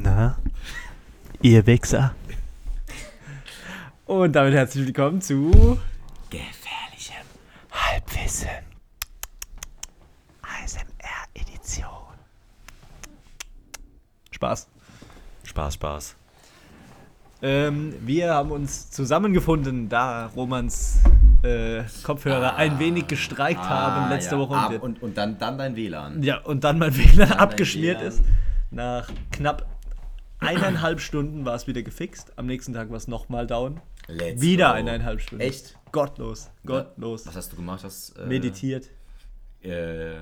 Na, ihr Wichser. Und damit herzlich willkommen zu Gefährlichem. Halbwissen. ASMR-Edition. Spaß. Spaß, Spaß. Ähm, wir haben uns zusammengefunden, da Romans äh, Kopfhörer ein wenig gestreikt haben letzte Ah, ja. Woche. Ah, Und und, dann, dann dein WLAN. Ja, und dann mein WLAN dein abgeschmiert WLAN. ist. Nach knapp eineinhalb Stunden war es wieder gefixt. Am nächsten Tag war es nochmal down. Let's wieder go. eineinhalb Stunden. Echt? Gottlos. Gottlos. Was hast du gemacht? Hast, äh, Meditiert. Äh,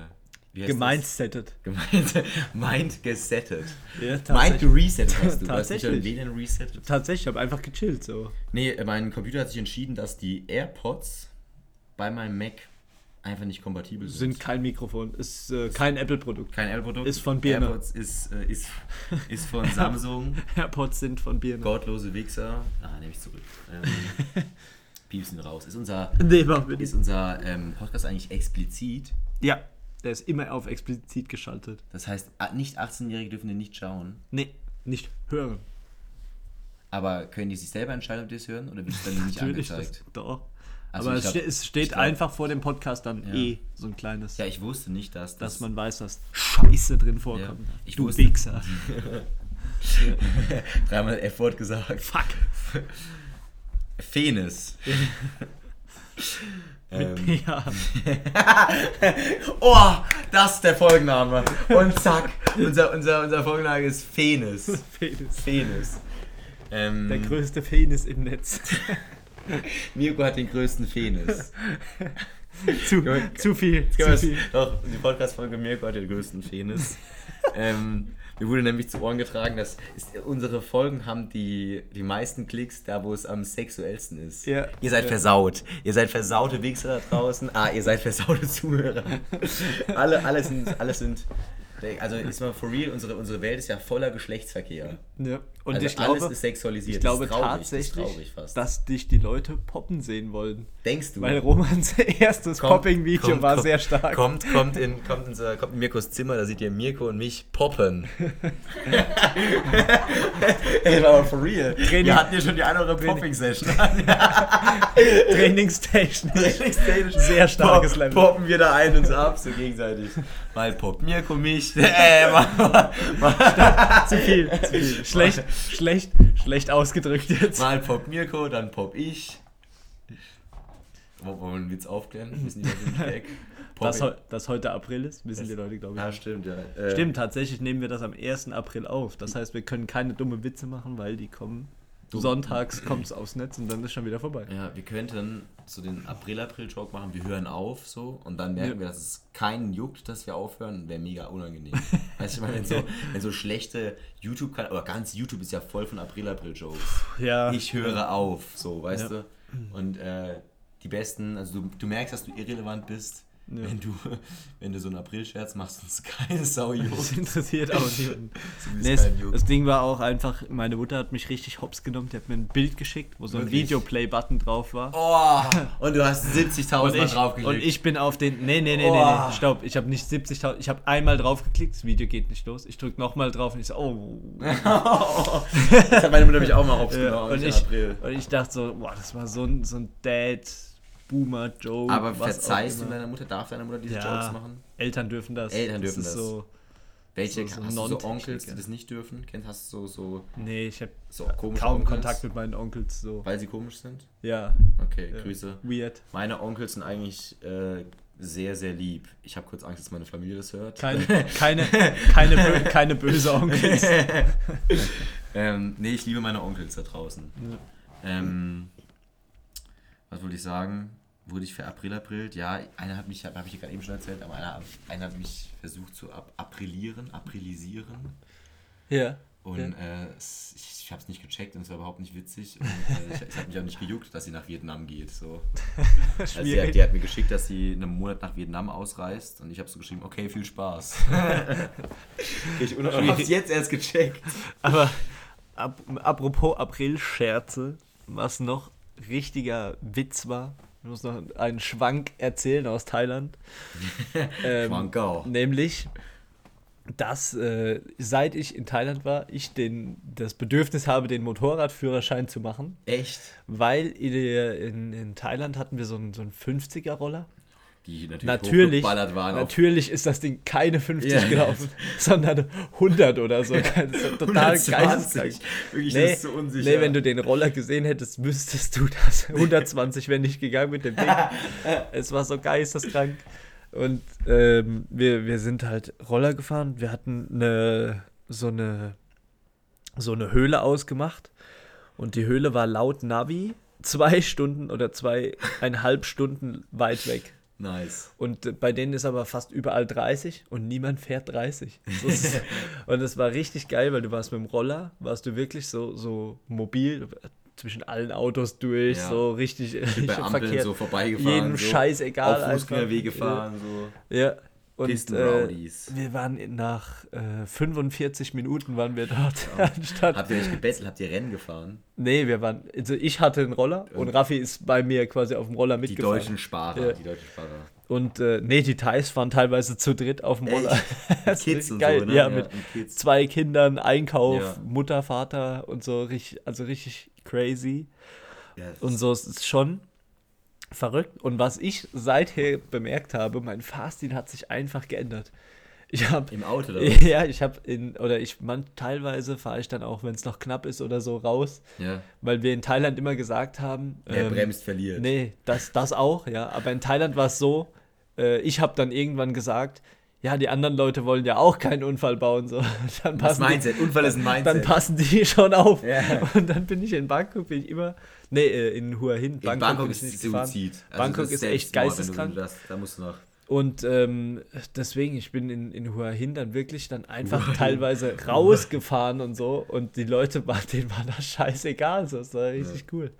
wie heißt Gemindsettet. das? Gemeint. Mind gesettet. Ja, Mind tatsächlich. geresettet hast du. Du hast Tatsächlich. dein WLAN resettet. Tatsächlich, ich habe einfach gechillt so. Nee, mein Computer hat sich entschieden, dass die AirPods bei meinem Mac einfach nicht kompatibel sind. Sind kein Mikrofon, ist äh, kein Apple-Produkt. kein Apple-Produkt. Ist von Birne. AirPods ist, äh, ist, ist von Samsung. AirPods sind von Birne. Gottlose Wichser. Ah, nehme ich zurück. Ähm, piepsen raus. Ist unser, Nee, ist unser ähm, Podcast eigentlich explizit? Ja, der ist immer auf explizit geschaltet. Das heißt, nicht 18-Jährige dürfen den nicht schauen. Nee, nicht hören. Aber können die sich selber entscheiden, ob die es hören? Oder wird es dann nicht angezeigt? das, doch. Also Aber es, glaub- ste es steht glaub- einfach vor dem Podcast dann Ja. eh so ein kleines, Ja, ich wusste nicht, dass das... dass man weiß, dass Scheiße drin vorkommt. Ja, ich du wusste- Wichser. dreimal F-Wort gesagt. Fuck. Fenis. ähm, Ja. oh, das ist der Folgenname. Und zack, unser, unser, unser Folgenname ist Fenis. Penis. Fenis. Ähm, Der größte Penis im Netz. Mirko hat den größten Fenis. zu, zu viel. Zu viel. Doch, die Podcast-Folge Mirko hat den größten Penis. ähm, mir wurde nämlich zu Ohren getragen, dass ist, unsere Folgen haben die, die meisten Klicks da, wo es am sexuellsten ist. Ja. Ihr seid Ja. versaut. Ihr seid versaute Wichser da draußen. Ah, ihr seid versaute Zuhörer. alle, alle sind, alle sind. Also ist mal for real, unsere, unsere Welt ist ja voller Geschlechtsverkehr. Ja. Und also ich glaube, alles ist sexualisiert. ich glaube das ist traurig, tatsächlich, das ist traurig fast. dass dich die Leute poppen sehen wollen. Denkst du? Weil Romans erstes Popping-Video war kommt- sehr stark. Kommt, kommt, in, kommt, in, kommt in Mirkos Zimmer, da seht ihr Mirko und mich poppen. Ey, war aber for real. Training- Wir hatten ja schon die eine oder andere Popping-Session. Trainingsstation. Sehr starkes Pop- Level. Poppen wir da ein uns ab, so gegenseitig. Mal poppt Mirko mich. Äh, mal, mal, mal, zu viel, zu viel. Schlecht, schlecht, schlecht ausgedrückt jetzt. mal poppt Mirko, dann popp ich. Wo- Wollen wir einen Witz aufklären? Wissen die Leute nicht weg? Dass, heu- dass heute April ist, wissen die Leute, glaube ich. Ah, stimmt, ja. Äh, Stimmt, tatsächlich nehmen wir das am 1. April auf. Das heißt, wir können keine dumme Witze machen, weil die kommen. Sonntags kommt es aufs Netz und dann ist schon wieder vorbei. Ja, wir könnten so den April-April-Joke machen, wir hören auf so und dann merken Ja. wir, dass es keinen juckt, dass wir aufhören, wäre mega unangenehm. weißt du, ich meine, wenn so, wenn so schlechte YouTube-Kanäle, oder ganz YouTube ist ja voll von April-April-Jokes. Ja. Ich höre auf, so, weißt Ja. du? Und äh, die besten, also du, du merkst, dass du irrelevant bist, Ja. wenn, du, wenn du so einen April-Scherz machst es keine Sau Das juckt. interessiert auch niemanden. Nee, juckt. das Ding war auch einfach, meine Mutter hat mich richtig hops genommen. Die hat mir ein Bild geschickt, wo so ein? Videoplay-Button drauf war. Oh, und du hast 70.000 Und Mal draufgeklickt. und ich bin auf den. Nee, nee, nee, nee, Oh. nee. Stopp. Ich habe nicht 70.000. Ich habe einmal drauf geklickt. Das Video geht nicht los. Ich drücke nochmal drauf und ich so, oh. das hat meine Mutter mich auch mal hops genommen. und, ich, und ich dachte so, boah, das war so ein, so ein Dad-Boomer-Joke. Aber was verzeihst du deiner Mutter, darf deine Mutter diese Ja. Jokes machen? Eltern dürfen das. Eltern dürfen das. Das. so, Welche So- so hast du so Onkels, die das nicht dürfen? Kennst hast du so, so, nee, ich habe so kaum Onkels, Kontakt mit meinen Onkels. So. weil sie komisch sind? Ja, Okay, Ja. Grüße. weird. Meine Onkels sind eigentlich äh, sehr, sehr lieb. Ich habe kurz Angst, dass meine Familie das hört. Keine, keine, keine, bö keine böse Onkels. ähm, nee, ich liebe meine Onkels da draußen. Ja. Ähm, was wollte ich sagen? Wurde ich verapril-aprilt? Ja, einer hat mich, habe ich dir gerade eben schon erzählt, aber einer, einer hat mich versucht zu ab aprilieren, aprilisieren. Ja. Und Ja. äh, ich, ich habe es nicht gecheckt und es war überhaupt nicht witzig. Und, äh, ich, es hat mich auch nicht gejuckt, dass sie nach Vietnam geht. So. Also die, hat, die hat mir geschickt, dass sie einen Monat nach Vietnam ausreist. Und ich habe so geschrieben, okay, viel Spaß. ich habe es jetzt erst gecheckt. Aber ap apropos April-Scherze, was noch richtiger Witz war, muss noch einen Schwank erzählen aus Thailand. ähm, Schwankau. Nämlich, dass äh, seit ich in Thailand war, ich den, das Bedürfnis habe, den Motorradführerschein zu machen. Echt? Weil in, in, in Thailand hatten wir so einen, so einen 50er-Roller. Die natürlich, Natürlich, hochgeballert waren. natürlich ist das Ding keine 50 Ja. gelaufen, sondern 100 oder so. Das ist total 120. geisteskrank. Wirklich, Nee, das ist so unsicher. nee, wenn du den Roller gesehen hättest, wüsstest du das. 120 wäre nicht gegangen mit dem Ding. es war so geisteskrank. Und ähm, wir, wir sind halt Roller gefahren. Wir hatten eine, so, eine, so eine Höhle ausgemacht. Und die Höhle war laut Navi zwei Stunden oder zweieinhalb Stunden weit weg. Nice. Und äh, bei denen ist aber fast überall 30 und niemand fährt 30. Das und es war richtig geil, weil du warst mit dem Roller, warst du wirklich so, so mobil zwischen allen Autos durch, Ja. so richtig, Bei richtig Ampeln verkehrt. so vorbeigefahren. Jedem so, Scheiß egal. Auf Fußgängerwege fahren, so. Ja. Und äh, wir waren nach äh, 45 Minuten waren wir dort. Anstatt, Habt ihr euch gebettelt? Habt ihr Rennen gefahren? nee, wir waren, also ich hatte einen Roller und Raffi ist bei mir quasi auf dem Roller Die mitgefahren. deutschen Sparer. Ja. Die deutschen Sparer. Und äh, nee, die Thais fahren teilweise zu dritt auf dem Roller. Ist Kids und geil. so, ne? Ja, mit und Kids. zwei Kindern, Einkauf, Ja. Mutter, Vater und so, richtig, also richtig crazy. Ja, das Und so ist es schon verrückt. Und was ich seither bemerkt habe, mein Fahrstil hat sich einfach geändert. Ich habe Im Auto oder was? ja, ich habe in oder ich man teilweise fahre ich dann auch, wenn es noch knapp ist oder so raus, Ja. weil wir in Thailand immer gesagt haben, Wer ähm, bremst, verliert. Nee, das, das auch, ja. Aber in Thailand war es so, äh, ich habe dann irgendwann gesagt, ja, die anderen Leute wollen ja auch keinen Unfall bauen. So. Dann Das passen die, Mindset. Unfall ist ein Mindset. dann passen die schon auf. Ja. Und dann bin ich in Bangkok, bin ich immer, nee, äh, in Hua Hin. In Bangkok, Bangkok bin ist ich nicht. Suizid. Also Bangkok ist echt geisteskrank. Das, da musst du noch. Und ähm, deswegen, ich bin in, in Hua Hin dann wirklich dann einfach teilweise rausgefahren und so. Und die Leute, denen war das scheißegal. So, das war richtig cool.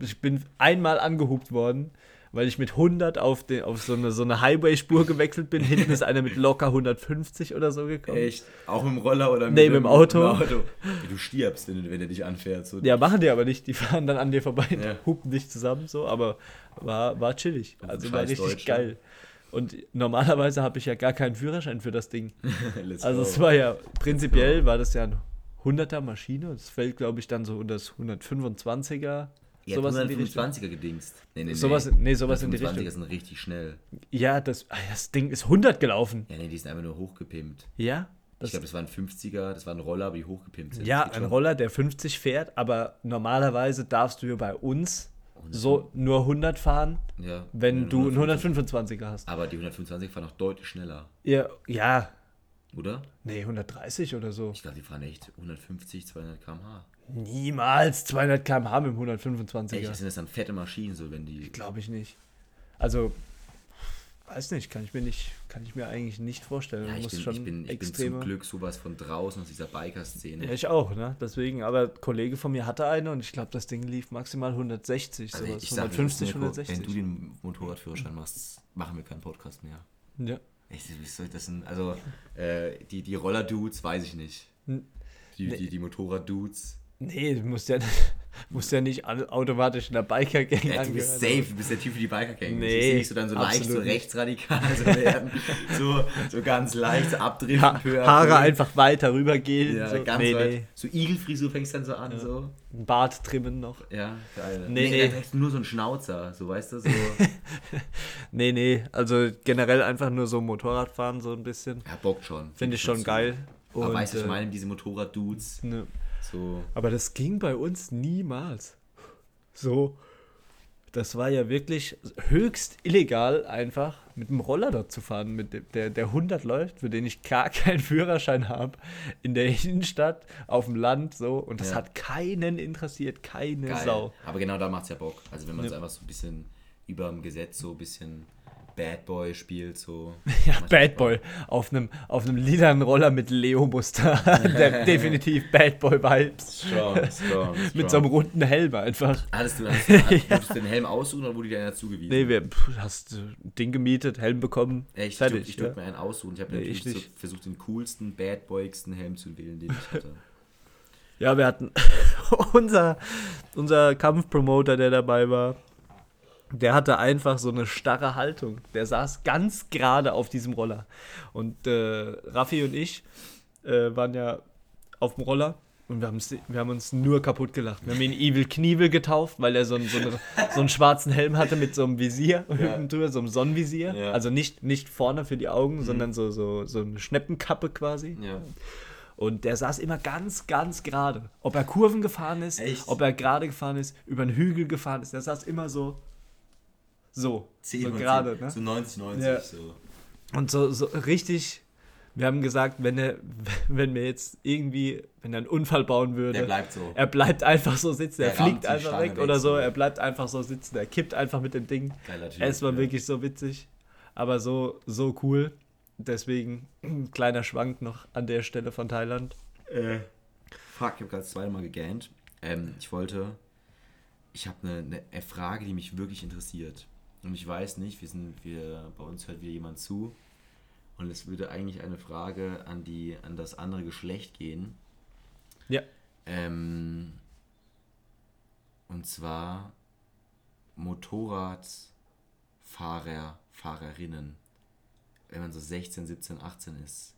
Ich bin einmal angehupt worden, weil ich mit 100 auf, den, auf so eine, so eine Highway-Spur gewechselt bin. Hinten ist einer mit locker 150 oder so gekommen. Echt? Auch mit dem Roller oder Nee, mit dem Auto. Mit dem Auto. Du stirbst, wenn, wenn er dich anfährt. So. Ja, machen die aber nicht. Die fahren dann an dir vorbei, Ja. hupen dich zusammen so, aber war, war chillig. Also dem war richtig Deutsch, geil. Und normalerweise habe ich ja gar keinen Führerschein für das Ding. Also es war ja, prinzipiell war das ja eine 100er Maschine. Das fällt, glaube ich, dann so unter das 125er. Ihr sowas habt in die Richtung. 125er gedingst. Nee, nee, nee. Sowas- nee, sowas in die 125er Richtung. sind richtig schnell. Ja, das, ah, das Ding ist 100 gelaufen. Ja, nee, die sind einfach nur hochgepimpt. Ja? Ich glaube, das waren 50er, das war ein Roller, aber die hochgepimpt sind. ja, ein. Roller, der 50 fährt, aber normalerweise darfst du ja bei uns so nur 100 fahren, Ja, wenn du einen 125. 125er hast. Aber die 125 fahren auch deutlich schneller, Ja, ja, oder? nee, 130 oder so. Ich glaube, die fahren echt 150, 200 km/h. Niemals 200 km/h mit dem 125er. Echt, sind das dann fette Maschinen, so wenn die. Glaube ich nicht. Also, weiß nicht, kann ich mir nicht, kann ich mir eigentlich nicht vorstellen. Ja, ich bin, schon ich, bin, ich bin zum Glück sowas von draußen aus dieser Biker-Szene. ja, ich auch, ne? Deswegen, aber ein Kollege von mir hatte eine und ich glaube, das Ding lief maximal 160, Also sowas. ich sag, 150, Mirko, 160. wenn du den Motorradführerschein machst, machen wir keinen Podcast mehr. ja. Echt, wie soll das denn? Also, äh, die, die Roller-Dudes weiß ich nicht. Die, die, die Motorrad-Dudes. Nee, du musst ja, musst ja nicht automatisch in der Biker-Gang Ja, du bist safe, du bist der Typ für die Biker-Gang. Nee, ich sehe dich so dann so leicht so nicht. rechtsradikal so werden. so, so ganz leicht so abdriften. Ha à Haare peu. einfach weiter rübergehen. Ja, so. ganz nee, weit. nee. So Igelfrisur fängst dann so an, so. Ein Bart trimmen noch. Ja, geil. Nee, nee. du nur so einen Schnauzer, so weißt du, so. Nee, nee, also generell einfach nur so Motorradfahren so ein bisschen. ja, bockt schon. Finde ich schon so. geil. Aber Und, weißt du, ich äh, meine, diese Motorrad-Dudes, ne. So. Aber das ging bei uns niemals. So. Das war ja wirklich höchst illegal, einfach mit dem Roller dort zu fahren, mit dem, der, der 100 läuft, für den ich gar keinen Führerschein habe, in der Innenstadt, auf dem Land, so. Und das Ja. hat keinen interessiert, keine Geil. Sau. Aber genau da macht's ja Bock. Also wenn man Ja. so einfach so ein bisschen über dem Gesetz so ein bisschen Bad Boy spielt, so. Ja, Bad. Boy. Auf einem, auf einem lilanen Roller mit Leo-Muster. Der definitiv Bad Boy-Vibes. Strong, strong, strong. Mit so einem runden Helm einfach. Hattest du, hattest du, den Helm aussuchen oder wurde dir einer zugewiesen? Nee, wir hast du ein Ding gemietet, Helm bekommen, Ja, ich fertig. durfte ja. mir einen aussuchen. Ich habe Nee, natürlich ich so versucht, den coolsten, bad boyigsten Helm zu wählen, den ich hatte. ja, wir hatten unser, unser Kampfpromoter, der dabei war, der hatte einfach so eine starre Haltung. Der saß ganz gerade auf diesem Roller. Und äh, Raffi und ich äh, waren ja auf dem Roller und wir, wir haben uns nur kaputt gelacht. Wir haben ihn Evil Knievel getauft, weil er so, einen, so, eine, so einen schwarzen Helm hatte mit so einem Visier ja. drüber, so einem Sonnenvisier. Ja. Also nicht, nicht vorne für die Augen, mhm. sondern so, so, so eine Schneppenkappe quasi. Ja. Und der saß immer ganz, ganz gerade. Ob er Kurven gefahren ist, Echt? ob er gerade gefahren ist, über einen Hügel gefahren ist, der saß immer so so. 10 so gerade, ne? So 90, 90, ja. so. Und so, so richtig, wir haben gesagt, wenn er, wenn wir jetzt irgendwie, wenn er einen Unfall bauen würde, der bleibt so. Er bleibt einfach so sitzen, er fliegt einfach weg, weg oder so, er bleibt einfach so sitzen, er kippt einfach mit dem Ding. Geiler typ, es war ja. wirklich so witzig, aber so, so cool. Deswegen ein kleiner Schwank noch an der Stelle von Thailand. Äh, fuck, ich habe gerade zweimal gegähnt. Ähm, ich wollte, ich habe eine, eine Frage, die mich wirklich interessiert. Und ich weiß nicht, wir sind, wir, bei uns hört wieder jemand zu. Und es würde eigentlich eine Frage an, die, an das andere Geschlecht gehen. Ja. Ähm, und zwar Motorradfahrer, Fahrerinnen. Wenn man so 16, 17, 18 ist.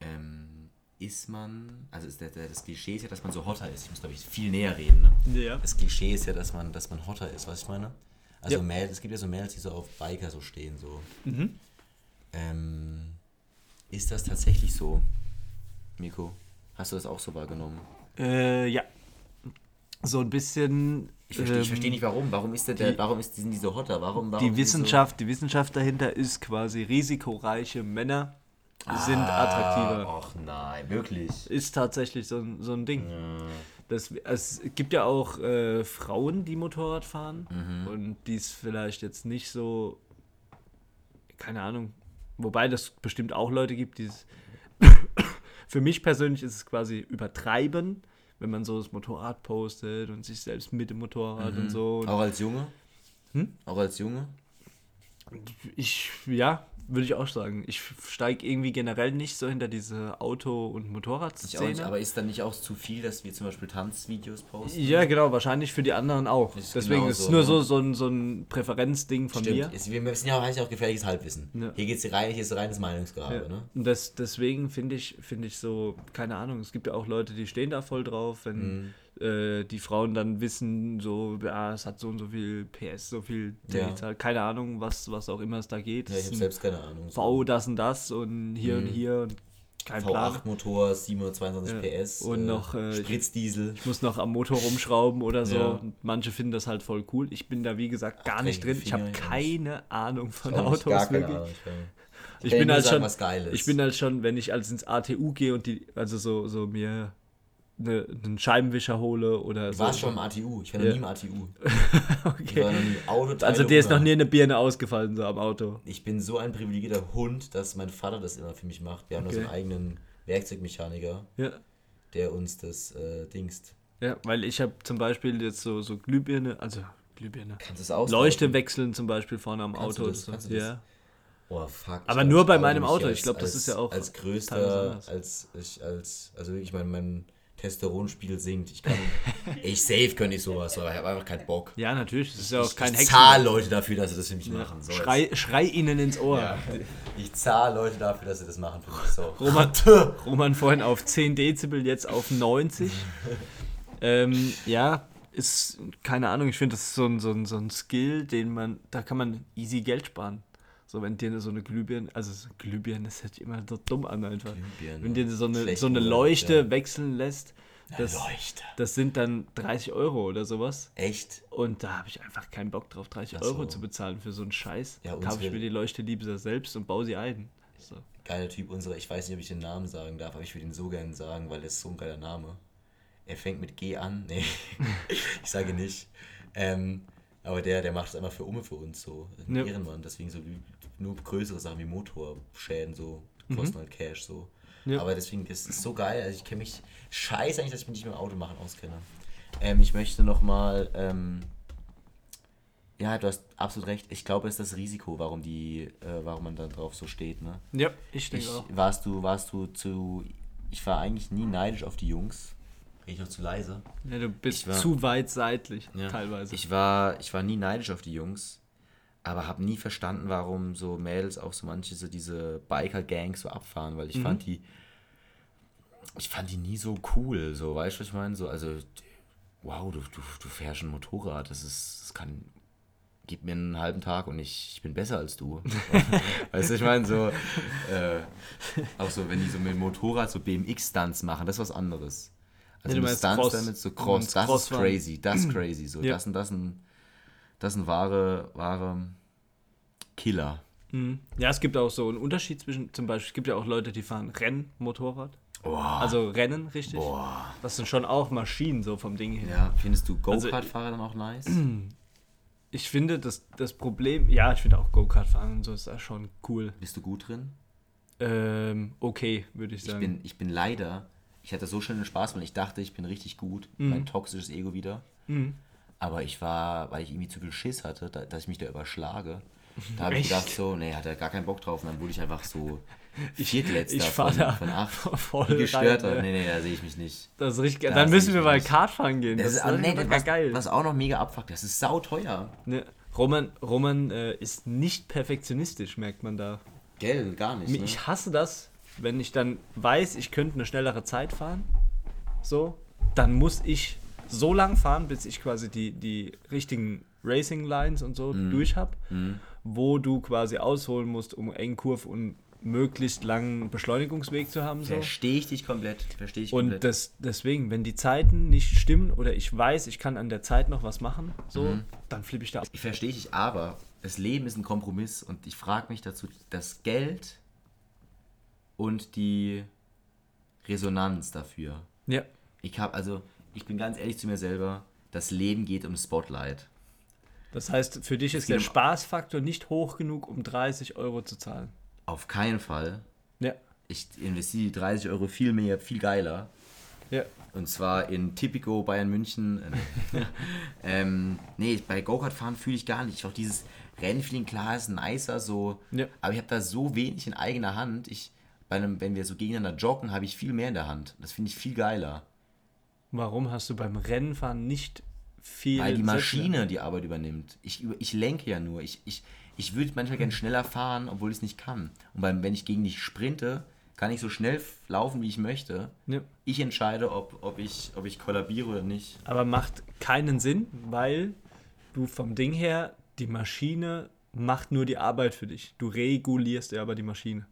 Ähm, ist man, also ist der, der, das Klischee ist ja, dass man so hotter ist. Ich muss, glaube ich, viel näher reden. Ne? Ja. Das Klischee ist ja, dass man, dass man hotter ist, was ich meine? Also ja. Mädels, es gibt ja so Mädels, die so auf Biker so stehen. So. Mhm. Ähm, ist das tatsächlich so, Miko? Hast du das auch so wahrgenommen? Äh, ja. So ein bisschen. Ich verstehe, ähm, ich verstehe nicht warum. Warum ist der, die, warum ist, sind die so hotter? Warum, warum die Wissenschaft, so? die Wissenschaft dahinter ist quasi risikoreiche Männer sind ah, attraktiver. Ach nein, wirklich. Ist tatsächlich so, so ein Ding. Ja. Das, es gibt ja auch äh, Frauen, die Motorrad fahren mhm. und die es vielleicht jetzt nicht so, keine Ahnung, wobei das bestimmt auch Leute gibt, die es. Für mich persönlich ist es quasi übertreiben, wenn man so das Motorrad postet und sich selbst mit dem Motorrad mhm. und so. Auch als Junge? Hm? Auch als Junge? Ich, ja, würde ich auch sagen. Ich steige irgendwie generell nicht so hinter diese Auto- und Motorradszene. Nicht, aber ist dann nicht auch zu viel, dass wir zum Beispiel Tanzvideos posten? Ja, genau, wahrscheinlich für die anderen auch. Ist Deswegen genau ist es nur ne? so, so, ein, so ein Präferenzding von Stimmt. mir. Ist, wir müssen ja auch, auch gefährliches Halbwissen. Ja. Hier geht's rein, hier ist reines Meinungsgrabe. Ja. Ne? Und das, deswegen finde ich, find ich so, keine Ahnung, es gibt ja auch Leute, die stehen da voll drauf, wenn. Mhm äh, die Frauen dann wissen, so, ja, es hat so und so viel PS, so viel Data, ja. keine Ahnung, was, was auch immer es da geht. Ja, ich habe selbst keine Ahnung. V das und das und hier mhm. und hier und kein V8-Motor, 722 ja. PS. Und äh, noch äh, Spritzdiesel. Ich, ich, muss noch am Motor rumschrauben oder so. Ja. manche finden das halt voll cool. Ich bin da, wie gesagt, gar Ach, nicht drin. Ich habe keine Ahnung von Autos. Gar keine Ahnung. Ich, ich bin halt sagen, schon, ich bin halt schon, wenn ich als ins ATU gehe und die, also so, so mir eine, einen Scheibenwischer hole oder du so. warst schon im ATU, ich war noch nie im ATU. okay. war also dir ist noch nie eine Birne ausgefallen so am Auto. Ich bin so ein privilegierter Hund, dass mein Vater das immer für mich macht. Wir haben okay. noch so einen eigenen Werkzeugmechaniker, ja. der uns das äh, dingst. Ja, weil ich habe zum Beispiel jetzt so, so Glühbirne, also Glühbirne. Kannst du es Leuchte wechseln zum Beispiel vorne am Kannst Auto. Das? So. Kannst du das? Ja. Oh, fuck. Aber nur bei meinem Auto. Ich glaube, das ist ja auch. Als größter, als ich, als, also wirklich mein, mein Testosteronspiegel sinkt. Ich kann, ich safe könnte ich sowas, aber ich habe einfach keinen Bock. Ja, natürlich. Das ist ja auch kein Ich zahle Leute dafür, dass sie das für mich machen. So, schrei, schrei ihnen ins Ohr. Ja, ich zahle Leute dafür, dass sie das machen für mich. So. Roman, Roman vorhin auf 10 Dezibel, jetzt auf 90. ähm, ja, ist, keine Ahnung, ich finde, das ist so ein, so, ein, so ein Skill, den man, da kann man easy Geld sparen. So, wenn dir so eine Glühbirne, also Glühbirne, das hört sich immer so dumm an einfach. Glühbirne. Wenn dir so eine, so eine Leuchte ja. wechseln lässt, das, Leuchte. das sind dann 30 Euro oder sowas. Echt? Und da habe ich einfach keinen Bock drauf, 30 so. Euro zu bezahlen für so einen Scheiß. Ja, Kaufe ich mir die Leuchte lieber selbst und baue sie ein. So. Geiler Typ, unsere, ich weiß nicht, ob ich den Namen sagen darf, aber ich würde ihn so gerne sagen, weil er ist so ein geiler Name. Er fängt mit G an. Nee, ich sage nicht. Ähm, aber der, der macht es einfach für Umme für uns so. Ein ja. Ehrenmann. Deswegen so nur größere Sachen wie Motorschäden so kosten mhm. halt Cash so. Ja. Aber deswegen, das ist so geil. Also ich kenne mich scheiße eigentlich, dass ich mich nicht mit dem Auto machen auskenne. Ähm, ich möchte nochmal, ähm, ja, du hast absolut recht. Ich glaube, es ist das Risiko, warum die, äh, warum man da drauf so steht, ne? Ja, ich denke auch. Warst du, warst du zu, ich war eigentlich nie neidisch auf die Jungs. Bin ich noch zu leise? Ja, du bist war, zu weit seitlich, ja, teilweise. Ich war, ich war nie neidisch auf die Jungs, aber habe nie verstanden, warum so Mädels auch so manche so diese Biker-Gangs so abfahren, weil ich mhm. fand die, ich fand die nie so cool, so, weißt du, was ich meine? So, also, wow, du, du, du fährst ein Motorrad, das ist, das kann, gib mir einen halben Tag und ich, ich bin besser als du. weißt du, ich meine, so, äh, auch so, wenn die so mit dem Motorrad so BMX-Stunts machen, das ist was anderes. Also ja, du Stunts Cross, damit so Cross, das Cross ist crazy, das ist crazy, so, ja. das und das ein, das sind wahre, wahre Killer. Mhm. Ja, es gibt auch so einen Unterschied zwischen, zum Beispiel, es gibt ja auch Leute, die fahren Rennmotorrad. Boah. Also Rennen, richtig. Boah. Das sind schon auch Maschinen so vom Ding her. Ja, findest du also Go-Kart-Fahrer also, dann auch nice? Ich finde, das, das Problem, ja, ich finde auch Go-Kart fahren und so ist da schon cool. Bist du gut drin? Ähm, okay, würde ich sagen. Ich bin, ich bin leider, ich hatte so schönen Spaß, weil ich dachte, ich bin richtig gut. Mhm. Mein toxisches Ego wieder. Mhm. Aber ich war, weil ich irgendwie zu viel Schiss hatte, da, dass ich mich da überschlage. Da habe ich gedacht, so, nee, hat er gar keinen Bock drauf. Und dann wurde ich einfach so Viertletzter ich, ich von, da von acht. Voll gestörter. Nee, nee, da sehe ich mich nicht. Das ist richtig, da dann müssen wir mal Kart fahren gehen. Das, das ist, also, nee, das, was, geil. Was auch noch mega abfuckt, das ist sauteuer. Ne, Roman, Roman äh, ist nicht perfektionistisch, merkt man da. Gell, gar nicht. Ne? Ich hasse das, wenn ich dann weiß, ich könnte eine schnellere Zeit fahren. So, dann muss ich so lang fahren, bis ich quasi die, die richtigen Racing Lines und so mm. durch habe, mm. wo du quasi ausholen musst, um engen Kurve und möglichst langen Beschleunigungsweg zu haben. So. Verstehe ich dich komplett. Verstehe ich und komplett. Das, deswegen, wenn die Zeiten nicht stimmen oder ich weiß, ich kann an der Zeit noch was machen, so, mhm. dann flippe ich da ab. Ich verstehe dich, aber das Leben ist ein Kompromiss und ich frage mich dazu, das Geld und die Resonanz dafür. Ja. Ich habe also, ich bin ganz ehrlich zu mir selber, das Leben geht um Spotlight. Das heißt, für dich ist der Spaßfaktor nicht hoch genug, um 30 Euro zu zahlen. Auf keinen Fall. Ja. Ich investiere die 30 Euro viel mehr, viel geiler. Ja. Und zwar in Tipico Bayern München. ähm, nee, bei Go-Kart fahren fühle ich gar nicht. Auch dieses Rennfeeling, klar, ist nicer, so. Ja. Aber ich habe da so wenig in eigener Hand. Ich, einem, wenn wir so gegeneinander joggen, habe ich viel mehr in der Hand. Das finde ich viel geiler. Warum hast du beim Rennfahren nicht viel? Weil die Maschine Sätze? die Arbeit übernimmt. Ich, ich lenke ja nur. Ich, ich, ich würde manchmal gerne schneller fahren, obwohl ich es nicht kann. Und beim, wenn ich gegen dich sprinte, kann ich so schnell laufen, wie ich möchte. Ja. Ich entscheide, ob, ob, ich, ob ich kollabiere oder nicht. Aber macht keinen Sinn, weil du vom Ding her, die Maschine macht nur die Arbeit für dich. Du regulierst ja aber die Maschine.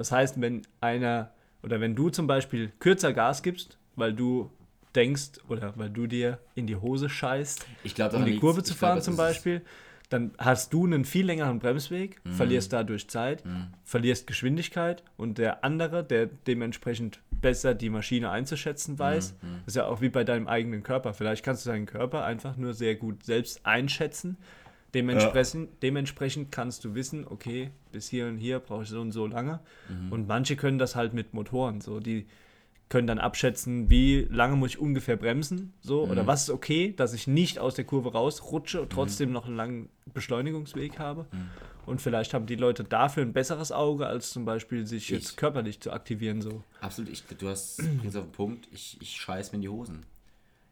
Das heißt, wenn einer oder wenn du zum Beispiel kürzer Gas gibst, weil du denkst oder weil du dir in die Hose scheißt, glaub, um die Kurve zu fahren glaub, zum Beispiel, dann hast du einen viel längeren Bremsweg, mhm. verlierst dadurch Zeit, mhm. verlierst Geschwindigkeit und der andere, der dementsprechend besser die Maschine einzuschätzen weiß, mhm. ist ja auch wie bei deinem eigenen Körper. Vielleicht kannst du deinen Körper einfach nur sehr gut selbst einschätzen. Dementsprechend, ja. dementsprechend kannst du wissen, okay, bis hier und hier brauche ich so und so lange. Mhm. Und manche können das halt mit Motoren. So, die, können dann abschätzen, wie lange muss ich ungefähr bremsen, so mhm. oder was ist okay, dass ich nicht aus der Kurve rausrutsche und mhm. trotzdem mhm. noch einen langen Beschleunigungsweg habe. Mhm. Und vielleicht haben die Leute dafür ein besseres Auge, als zum Beispiel sich ich. jetzt körperlich zu aktivieren. So. Absolut, ich, du hast jetzt auf den Punkt, ich, ich scheiß mir in die Hosen.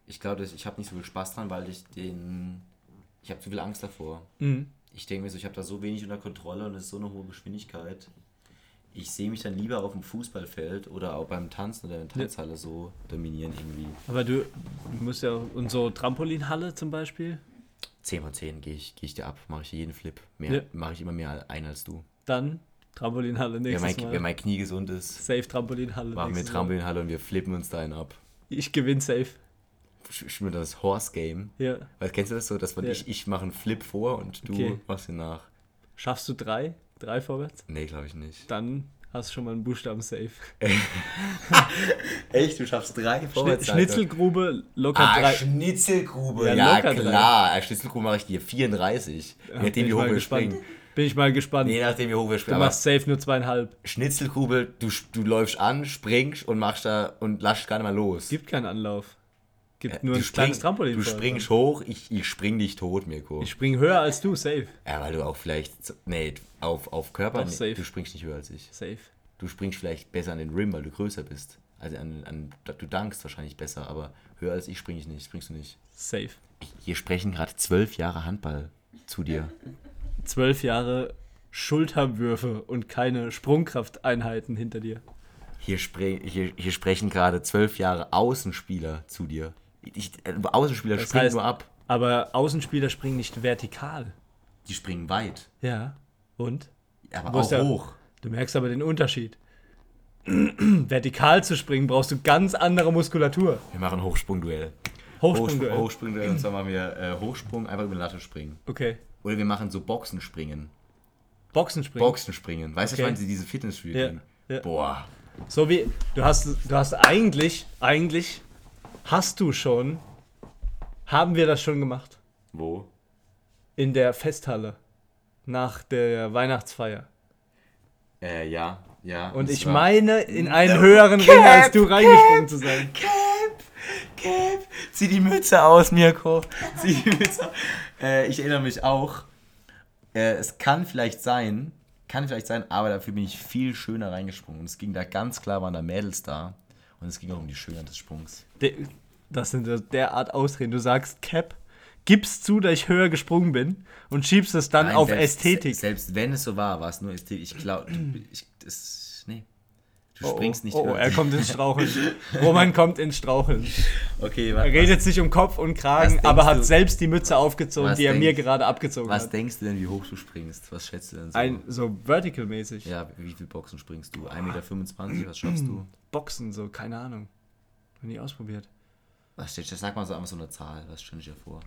Ich glaube, ich habe nicht so viel Spaß dran, weil ich den. Ich habe zu viel Angst davor. Mhm. Ich denke mir so, ich habe da so wenig unter Kontrolle und es ist so eine hohe Geschwindigkeit ich sehe mich dann lieber auf dem Fußballfeld oder auch beim Tanzen oder in der Tanzhalle ja. so dominieren irgendwie. Aber du, musst ja unsere Trampolinhalle zum Beispiel. 10 von 10 gehe ich, geh ich dir ab, mache ich jeden Flip. Mehr ja. mache ich immer mehr ein als du. Dann Trampolinhalle nächstes wenn mein, Mal. Wenn mein Knie gesund ist. Safe Trampolinhalle. Machen wir Trampolinhalle und wir flippen uns da einen ab. Ich gewinne safe. Ich mir das Horse Game. Ja. Weil kennst du das so, dass man ja. ich, ich mache einen Flip vor und du okay. machst ihn nach. Schaffst du drei? Drei vorwärts? Nee, glaube ich nicht. Dann hast du schon mal einen Buchstaben safe. Echt? Du schaffst drei vorwärts? Schnitzelgrube locker ah, drei. Schnitzelgrube, ja, ja klar. Drei. Schnitzelgrube mache ich dir 34. Ja, nachdem wie hoch wir springen. Bin ich mal gespannt. Je nachdem, wie hoch wir springen. Du machst safe nur zweieinhalb. Schnitzelgrube, du, du läufst an, springst und machst da und lasst gar nicht mal los. Gibt keinen Anlauf. Gibt äh, nur ein spring, kleines Trampolin. Du springst hoch, ich, ich spring dich tot, Mirko. Ich spring höher als du, safe. Ja, weil du auch vielleicht. Nee, auf, auf Körper. Doch, safe. Du springst nicht höher als ich. Safe. Du springst vielleicht besser an den Rim, weil du größer bist. Also an, an, du dankst wahrscheinlich besser, aber höher als ich springe ich nicht. Springst du nicht. Safe. Hier sprechen gerade zwölf Jahre Handball zu dir. Zwölf Jahre Schulterwürfe und keine Sprungkrafteinheiten hinter dir. Hier, spre hier, hier sprechen gerade zwölf Jahre Außenspieler zu dir. Ich, äh, Außenspieler Das springen heißt- nur ab. Aber Außenspieler springen nicht vertikal. Die springen weit. Ja. Und? Aber auch der- hoch. Du merkst aber den Unterschied. Vertikal zu springen brauchst du ganz andere Muskulatur. Wir machen Hochsprungduell. Hochsprungduell. Hochsprungduell. Und zwar machen wir äh, Hochsprung, einfach über die Latte springen. Okay. Oder wir machen so Boxenspringen. Boxenspringen. Boxenspringen. Weißt du, Okay. wann sie diese Fitnessstudio Ja, ja. Boah. So wie du hast du hast eigentlich eigentlich hast du schon haben wir das schon gemacht Wo? in der Festhalle nach der Weihnachtsfeier. Äh, ja. Ja. Und ich meine in einen höheren Ring als du reingesprungen zu sein. Cap, Cap, zieh die Mütze aus, Mirko. Zieh die Mütze aus. Äh, ich erinnere mich auch. Äh, es kann vielleicht sein, kann vielleicht sein, aber dafür bin ich viel schöner reingesprungen. Und es ging da ganz klar, waren da Mädels da. Und es ging auch um die Schönheit des Sprungs. De- Das sind derart Ausreden. Du sagst Cap, gibst zu, dass ich höher gesprungen bin und schiebst es dann Nein, auf selbst, Ästhetik. Selbst wenn es so war, war es nur Ästhetik. Ich glaube, ich, das, nee. Du Oh, springst nicht oh, oh, höher. er kommt ins Straucheln. Roman kommt ins Straucheln. Okay, Er wa- redet sich um Kopf und Was Kragen, aber hat du- selbst die Mütze aufgezogen, Was die er mir denkst- gerade abgezogen was hat. denkst du denn, wie hoch du springst? Was schätzt du denn so? Ein, so vertical-mäßig. ja, wie viel Boxen springst du? 1,25 Meter, was schaffst du? Boxen, so, keine Ahnung. Noch nie ausprobiert. Was steht, sag mal so einfach so eine Zahl, was stelle ich dir vor?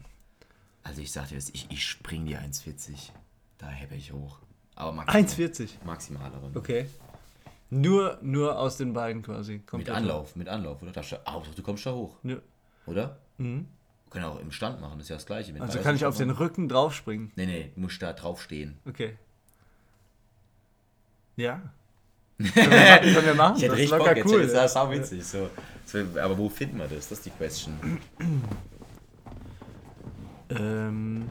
Also ich sag dir, das, ich, ich spring die 1,40. Da hebe ich hoch. Aber maximal. 1,40. Maximal aber. nur. Okay. Nur, nur aus den Beinen quasi. Mit Komplett. Anlauf, mit Anlauf, oder? Da, ah, du kommst da hoch, Ja. oder? Mhm. Wir können auch im Stand machen, das ist ja das gleiche. Also kann ich auf den machen. Rücken draufspringen. Nee, nee, du musst da drauf stehen. Okay. Ja. Können, wir, können wir machen? Ich hätte das ist richtig locker Bock, jetzt cool. das ist auch witzig. So. So, aber wo finden wir das? Das ist die Question. Ähm,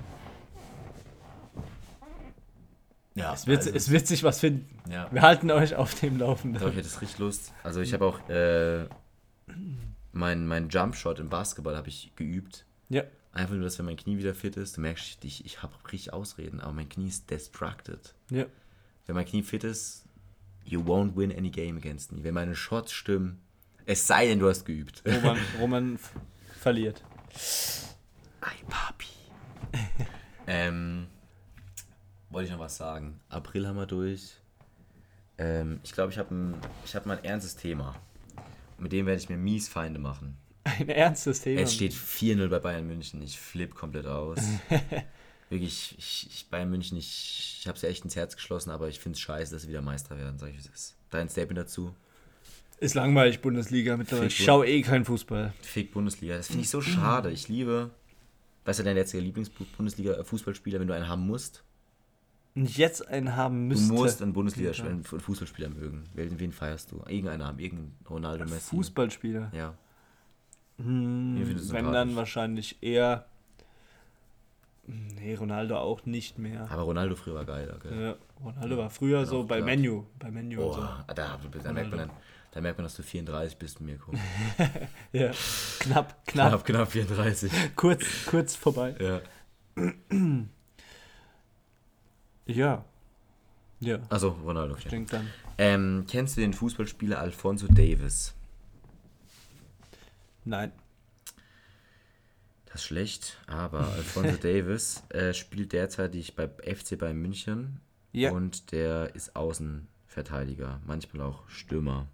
Ja, es, wird, also, es wird sich was finden. ja. Wir halten euch auf dem Laufenden. Doch, ich hätte es richtig Lust. Also ich habe auch äh, mein, mein Jumpshot im Basketball habe ich geübt. Ja. Einfach nur, dass wenn mein Knie wieder fit ist, du merkst, ich, ich habe richtig Ausreden, aber mein Knie ist destructed. Ja. Wenn mein Knie fit ist, you won't win any game against me. Wenn meine Shots stimmen, es sei denn, du hast geübt. Roman, Roman verliert. Ay, Papi. ähm, wollte ich noch was sagen? April haben wir durch. Ähm, ich glaube, ich habe hab mal ein ernstes Thema. Mit dem werde ich mir mies Feinde machen. Ein ernstes Thema. Es steht 4-0 bei Bayern München. Ich flipp komplett aus. Wirklich, ich, ich Bayern München, ich, ich habe es ja echt ins Herz geschlossen, aber ich finde es scheiße, dass sie wieder Meister werden, sag ich wie es ist. Dein Statement dazu? Ist langweilig, Bundesliga mittlerweile. Ich schaue eh keinen Fußball. Fick Bundesliga. Das finde ich so schade. Ich liebe. Was ist dein letzter Lieblings-Bundesliga-Fußballspieler, wenn du einen haben musst? Und ich jetzt einen haben Du müsste. musst einen Bundesliga Ja. einen Fußballspieler mögen. Wen, wen feierst du? Irgendeinen haben, irgendeinen Ronaldo Messi. Fußballspieler. Ja. Hm, du wenn dann wahrscheinlich eher. Nee, Ronaldo auch nicht mehr. Aber Ronaldo früher war geiler, gell? Ja, Ronaldo war früher so auch bei. Menu. Bei Menu und so. Boah, da, da, merkt man dann, da merkt man, dass du 34 bist, Mirko. Ja, knapp, knapp, Knapp, knapp 34. kurz, kurz vorbei. Ja. Ja. Ja, Also Ronaldo, ich okay. denke dann. Ähm, kennst du den Fußballspieler Alfonso Davis? Nein. Ist schlecht, aber Alfonso Davis äh, spielt derzeitig bei FC Bayern München Ja. und der ist Außenverteidiger, manchmal auch Stürmer.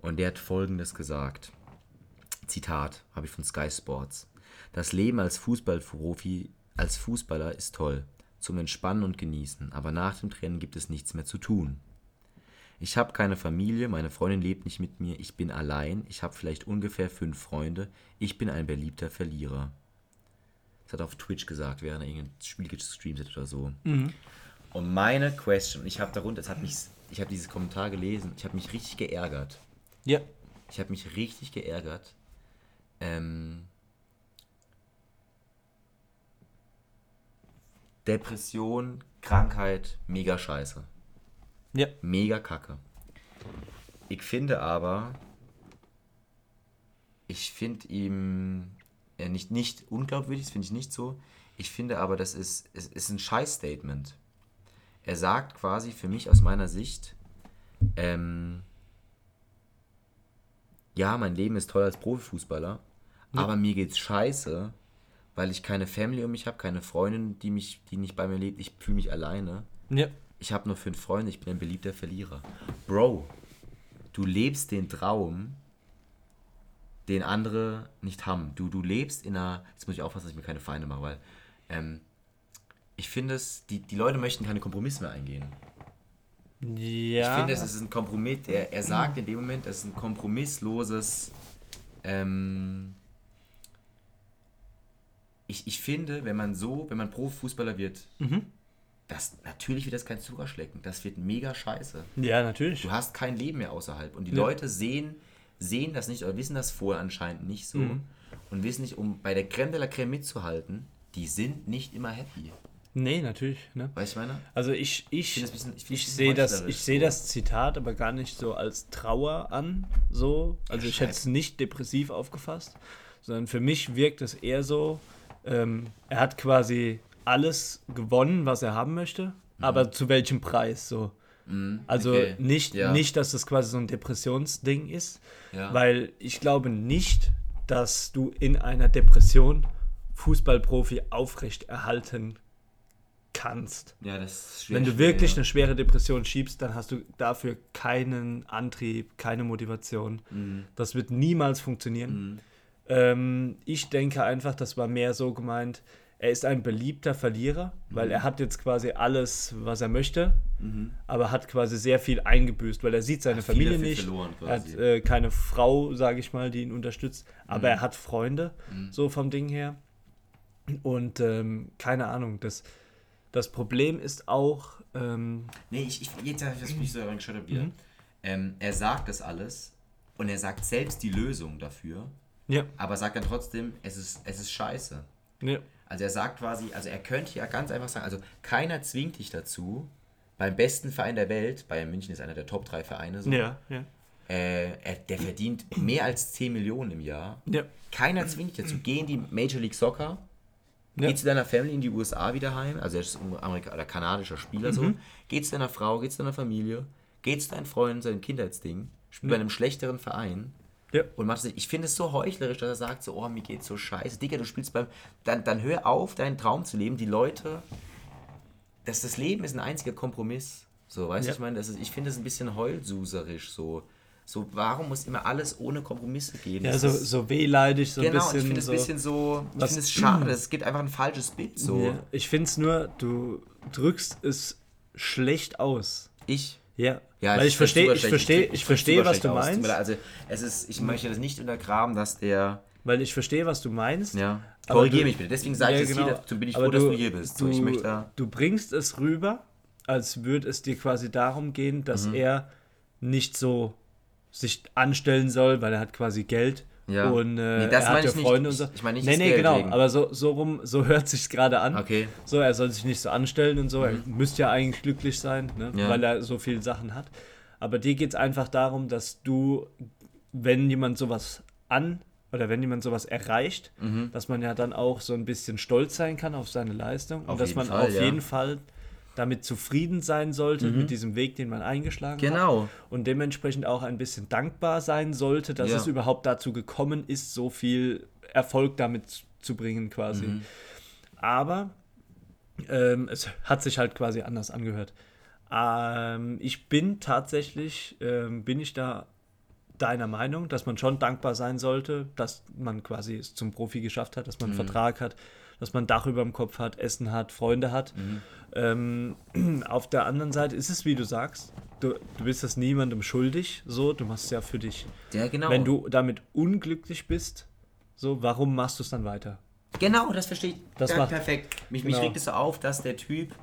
Und der hat folgendes gesagt: Zitat, habe ich von Sky Sports. Das Leben als Fußballprofi, als Fußballer ist toll, zum Entspannen und Genießen, aber nach dem Training gibt es nichts mehr zu tun. Ich habe keine Familie, meine Freundin lebt nicht mit mir, ich bin allein, ich habe vielleicht ungefähr fünf Freunde, ich bin ein beliebter Verlierer. Das hat er auf Twitch gesagt, während er irgendein Spiel gestreamt hat oder so. Und meine Question, ich habe darunter, es hat mich, ich habe dieses Kommentar gelesen, ich habe mich richtig geärgert. Ja. Ich habe mich richtig geärgert. Ähm, Depression, Krankheit, mega scheiße. Ja. Mega kacke. Ich finde aber, ich finde ihm äh, nicht, nicht unglaubwürdig, das finde ich nicht so. Ich finde aber, das ist, es ist ein Scheiß-Statement. Er sagt quasi für mich aus meiner Sicht, ähm, ja, mein Leben ist toll als Profifußballer, ja. aber mir geht's scheiße, weil ich keine Family um mich habe, keine Freundin, die mich, die nicht bei mir lebt. Ich fühle mich alleine. Ja. Ich habe nur fünf Freunde, ich bin ein beliebter Verlierer. Bro, du lebst den Traum, den andere nicht haben. Du, du lebst in einer. Jetzt muss ich aufpassen, dass ich mir keine Feinde mache, weil ähm, ich finde es, die, die Leute möchten keine Kompromisse mehr eingehen. Ja. Ich finde, es ist ein Kompromiss. Er, er sagt in dem Moment, es ist ein kompromissloses. Ähm, ich, ich finde, wenn man so, wenn man Profifußballer wird, mhm. Das, natürlich wird das kein Zuckerschlecken. Das wird mega scheiße. Ja, natürlich. Du hast kein Leben mehr außerhalb. Und die ja. Leute sehen, sehen das nicht oder wissen das vorher anscheinend nicht so. Mhm. Und wissen nicht, um bei der Creme de la Creme mitzuhalten, die sind nicht immer happy. Nee, natürlich. Ne? Weißt du, meine? Also ich, ich, ich, ich, ich sehe das, ich das Zitat aber gar nicht so als Trauer an, so. Also ich hätte es nicht depressiv aufgefasst, sondern für mich wirkt es eher so, ähm, er hat quasi alles gewonnen, was er haben möchte, mhm. aber zu welchem Preis, so. Mhm, also okay. nicht, ja. nicht, dass das quasi so ein Depressionsding ist, ja. weil ich glaube nicht, dass du in einer Depression Fußballprofi aufrechterhalten kannst. Ja, das ist Wenn du wirklich eine schwere Depression schiebst, dann hast du dafür keinen Antrieb, keine Motivation. Mhm. Das wird niemals funktionieren. Mhm. Ähm, ich denke einfach, das war mehr so gemeint, er ist ein beliebter Verlierer, weil mhm. er hat jetzt quasi alles, was er möchte, mhm. aber hat quasi sehr viel eingebüßt, weil er sieht seine hat Familie nicht. Er hat äh, keine Frau, sage ich mal, die ihn unterstützt, aber mhm. er hat Freunde, mhm. so vom Ding her. Und ähm, keine Ahnung, das, das Problem ist auch. Ähm, nee, ich, ich, jetzt habe ich mich so reingeschaut wieder. Mhm. Ähm, er sagt das alles und er sagt selbst die Lösung dafür. Ja. Aber sagt dann trotzdem, es ist, es ist scheiße. Ja. Also er sagt quasi, also er könnte ja ganz einfach sagen, also keiner zwingt dich dazu, beim besten Verein der Welt, Bayern München ist einer der Top 3 Vereine, so, ja, ja. Äh, er, der verdient mehr als 10 Millionen im Jahr. Ja. Keiner zwingt dich dazu. Geh in die Major League Soccer, ja. Geh zu deiner Family in die USA wieder heim, also er ist ein Amerika oder kanadischer Spieler mhm. so. Geh zu deiner Frau, geh zu deiner Familie, geh zu deinen Freunden, seinem Kindheitsding, spiel ja. bei einem schlechteren Verein. Ja. Und machst ich finde es so heuchlerisch, dass er sagt so, oh, mir geht's so scheiße. Digga, du spielst beim, dann, dann hör auf, deinen Traum zu leben. Die Leute, dass das Leben ist ein einziger Kompromiss. So, weißt du, ja. ich meine, das ist, ich finde es ein bisschen heulsuserisch so. So, warum muss immer alles ohne Kompromisse gehen? Ja, so, so wehleidig, so genau, ein bisschen. ich finde es so, ein bisschen so. Ich finde es schade, es gibt einfach ein falsches Bild. So. Ja, ich finde es nur, du drückst es schlecht aus. Ich? Ja. Ja, Weil ich verstehe, ich verstehe, ich verstehe, was du meinst. Also, es ist, ich möchte das nicht untergraben, dass der. Weil ich verstehe, was du meinst. Ja. Korrigiere mich bitte. Deswegen sage ja, ich es genau. hier, dazu bin ich aber froh, du, dass du hier bist. Du, so, ich möchte du bringst es rüber, als würde es dir quasi darum gehen, dass mhm. er nicht so sich anstellen soll, weil er hat quasi Geld. Ja. Und äh, nee, er hat ja Freunde nicht. und so. Ich meine nicht Nee, nee, genau. Wegen. Aber so, so rum, so hört sich gerade an. Okay. So, er soll sich nicht so anstellen und so. Mhm. Er müsste ja eigentlich glücklich sein, ne? ja. weil er so viele Sachen hat. Aber dir geht es einfach darum, dass du, wenn jemand sowas an oder wenn jemand sowas erreicht, mhm. dass man ja dann auch so ein bisschen stolz sein kann auf seine Leistung auf und dass man Fall, auf ja. jeden Fall damit zufrieden sein sollte, mhm. mit diesem Weg, den man eingeschlagen genau. hat. Und dementsprechend auch ein bisschen dankbar sein sollte, dass ja. es überhaupt dazu gekommen ist, so viel Erfolg damit zu bringen quasi. Mhm. Aber ähm, es hat sich halt quasi anders angehört. Ähm, ich bin tatsächlich, ähm, bin ich da deiner Meinung, dass man schon dankbar sein sollte, dass man quasi es zum Profi geschafft hat, dass man einen mhm. Vertrag hat, dass man Dach über dem Kopf hat, Essen hat, Freunde hat. Mhm. Ähm, auf der anderen Seite ist es, wie du sagst, du, du bist das niemandem schuldig, so, du machst es ja für dich. Ja, genau. Wenn du damit unglücklich bist, so, warum machst du es dann weiter? Genau, das verstehe ich. Das ja, perfekt. Mich, genau. mich regt es so auf, dass der Typ,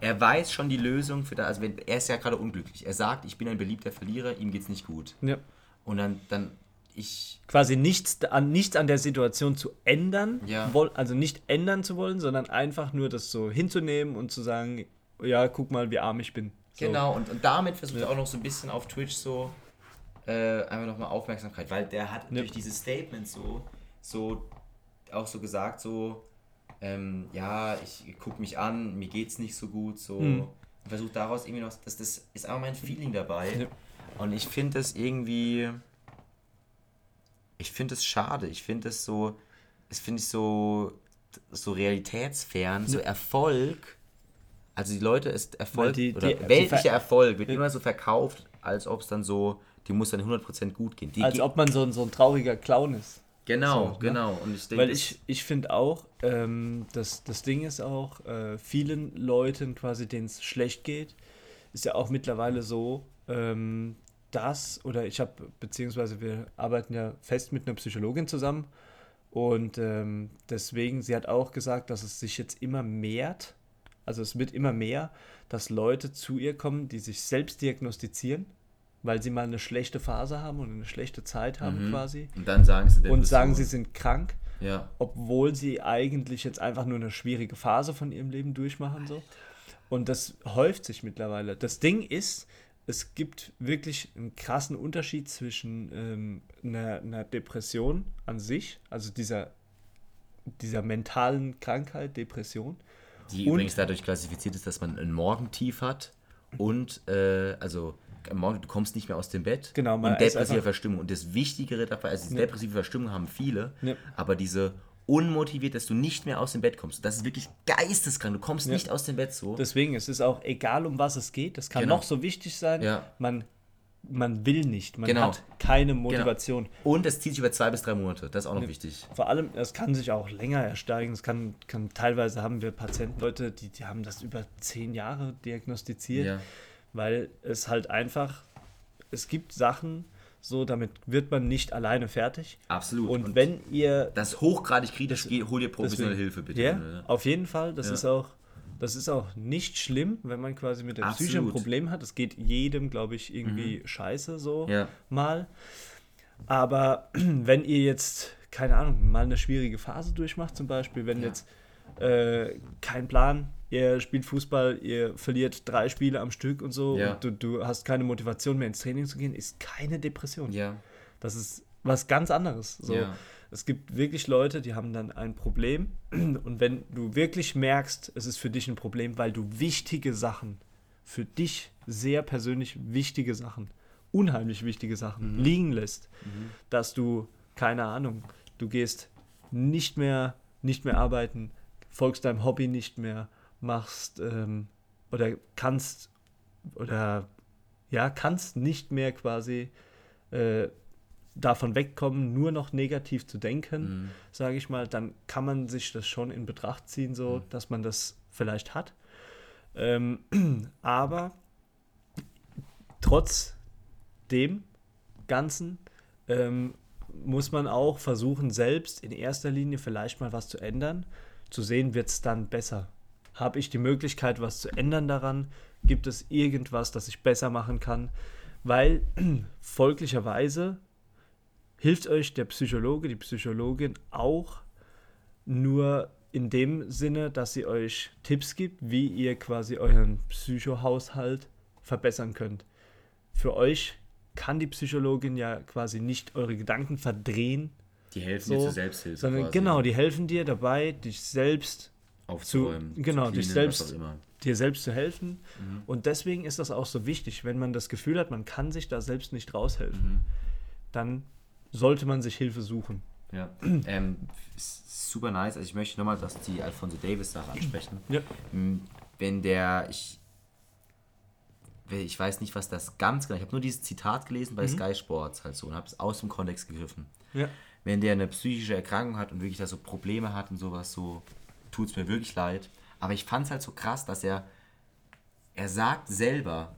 er weiß schon die Lösung für das, also wenn, er ist ja gerade unglücklich. Er sagt, ich bin ein beliebter Verlierer, ihm geht es nicht gut. Ja. Und dann, dann ich. Quasi nichts an, nichts an der Situation zu ändern, ja. also nicht ändern zu wollen, sondern einfach nur das so hinzunehmen und zu sagen, ja, guck mal, wie arm ich bin. So. Genau, und, und damit versucht ja. er auch noch so ein bisschen auf Twitch so äh, einfach nochmal Aufmerksamkeit, weil der hat ja. durch dieses Statement so, so auch so gesagt, so, ähm, ja, ich gucke mich an, mir geht's nicht so gut, so. Mhm. Versuche daraus irgendwie noch, das, das ist auch mein Feeling dabei. Ja. Und ich finde es irgendwie, ich finde es schade, ich finde es so, es finde ich so, so realitätsfern, so Erfolg. Also die Leute ist Erfolg die, oder die, weltlicher Erfolg wird immer so verkauft, als ob es dann so, die muss dann 100% gut gehen. Die als ob man so ein, so ein trauriger Clown ist. Genau, so, ne? genau. Und ich denke, Weil ich, ich finde auch, ähm, das, das Ding ist auch, äh, vielen Leuten quasi, denen es schlecht geht, ist ja auch mittlerweile so, ähm, dass, oder ich habe, beziehungsweise wir arbeiten ja fest mit einer Psychologin zusammen und ähm, deswegen, sie hat auch gesagt, dass es sich jetzt immer mehrt, also es wird immer mehr, dass Leute zu ihr kommen, die sich selbst diagnostizieren weil sie mal eine schlechte Phase haben und eine schlechte Zeit haben mhm. quasi. Und dann sagen sie Und sagen, sie sind krank. Ja. Obwohl sie eigentlich jetzt einfach nur eine schwierige Phase von ihrem Leben durchmachen. So. Und das häuft sich mittlerweile. Das Ding ist, es gibt wirklich einen krassen Unterschied zwischen ähm, einer, einer, Depression an sich, also dieser, dieser mentalen Krankheit, Depression. Die übrigens dadurch klassifiziert ist, dass man ein Morgentief hat und äh, also am Morgen, du kommst nicht mehr aus dem Bett. Genau, man und depressive Verstimmung. Und das Wichtigere dabei, also diese ja. depressive Verstimmung haben viele, ja. aber diese unmotiviert, dass du nicht mehr aus dem Bett kommst. Das ist wirklich geisteskrank. Du kommst ja. nicht aus dem Bett so. Deswegen, es ist auch egal, um was es geht. Das kann genau. noch so wichtig sein. Ja. Man, man will nicht. Man genau. hat keine genau. Motivation. Genau. Und es zieht sich über zwei bis drei Monate. Das ist auch noch wichtig. Vor allem, es kann sich auch länger ersteigen. Es kann, kann teilweise haben wir Patienten, Leute, die, die haben das über zehn Jahre diagnostiziert. Ja weil es halt einfach, es gibt Sachen, so damit wird man nicht alleine fertig. Absolut. Und, und wenn ihr das hochgradig kritisch geht, hol dir professionelle deswegen, Hilfe bitte. Ja, ne? auf jeden Fall. Das ja. ist auch das ist auch nicht schlimm, wenn man quasi mit der Absolut. Psyche ein Problem hat. Das geht jedem, glaube ich, irgendwie mhm. scheiße so ja. mal. Aber wenn ihr jetzt, keine Ahnung, mal eine schwierige Phase durchmacht, zum Beispiel, wenn ja. jetzt äh, kein Plan, ihr spielt Fußball, ihr verliert drei Spiele am Stück und so ja. und du, du hast keine Motivation mehr ins Training zu gehen, ist keine Depression. Ja. Das ist was ganz anderes. So. Ja. Es gibt wirklich Leute, die haben dann ein Problem und wenn du wirklich merkst, es ist für dich ein Problem, weil du wichtige Sachen, für dich sehr persönlich wichtige Sachen, unheimlich wichtige Sachen mhm. liegen lässt, mhm. dass du, keine Ahnung, du gehst nicht mehr, nicht mehr arbeiten, folgst deinem Hobby nicht mehr, machst ähm, oder kannst oder ja, kannst nicht mehr quasi äh, davon wegkommen, nur noch negativ zu denken, mhm. sage ich mal, dann kann man sich das schon in Betracht ziehen, so mhm. dass man das vielleicht hat. Ähm, aber trotz dem Ganzen ähm, muss man auch versuchen, selbst in erster Linie vielleicht mal was zu ändern, zu sehen, wird es dann besser. Habe ich die Möglichkeit, was zu ändern daran? Gibt es irgendwas, das ich besser machen kann? Weil folglicherweise hilft euch der Psychologe, die Psychologin auch nur in dem Sinne, dass sie euch Tipps gibt, wie ihr quasi euren Psychohaushalt verbessern könnt. Für euch kann die Psychologin ja quasi nicht eure Gedanken verdrehen. Die helfen so, dir zur Selbsthilfe. Sondern quasi. genau, die helfen dir dabei, dich selbst aufzuräumen. Zu, genau, zu dich selbst, dir selbst zu helfen. Mhm. Und deswegen ist das auch so wichtig, wenn man das Gefühl hat, man kann sich da selbst nicht raushelfen, mhm. dann sollte man sich Hilfe suchen. Ja, ähm, super nice. Also ich möchte nochmal dass die Alfonso Davis-Sache ansprechen. Ja. Wenn der, ich, ich weiß nicht, was das ganz genau, ich habe nur dieses Zitat gelesen bei mhm. Sky Sports halt so und habe es aus dem Kontext gegriffen. Ja. Wenn der eine psychische Erkrankung hat und wirklich da so Probleme hat und sowas so, tut es mir wirklich leid. Aber ich fand es halt so krass, dass er, er sagt selber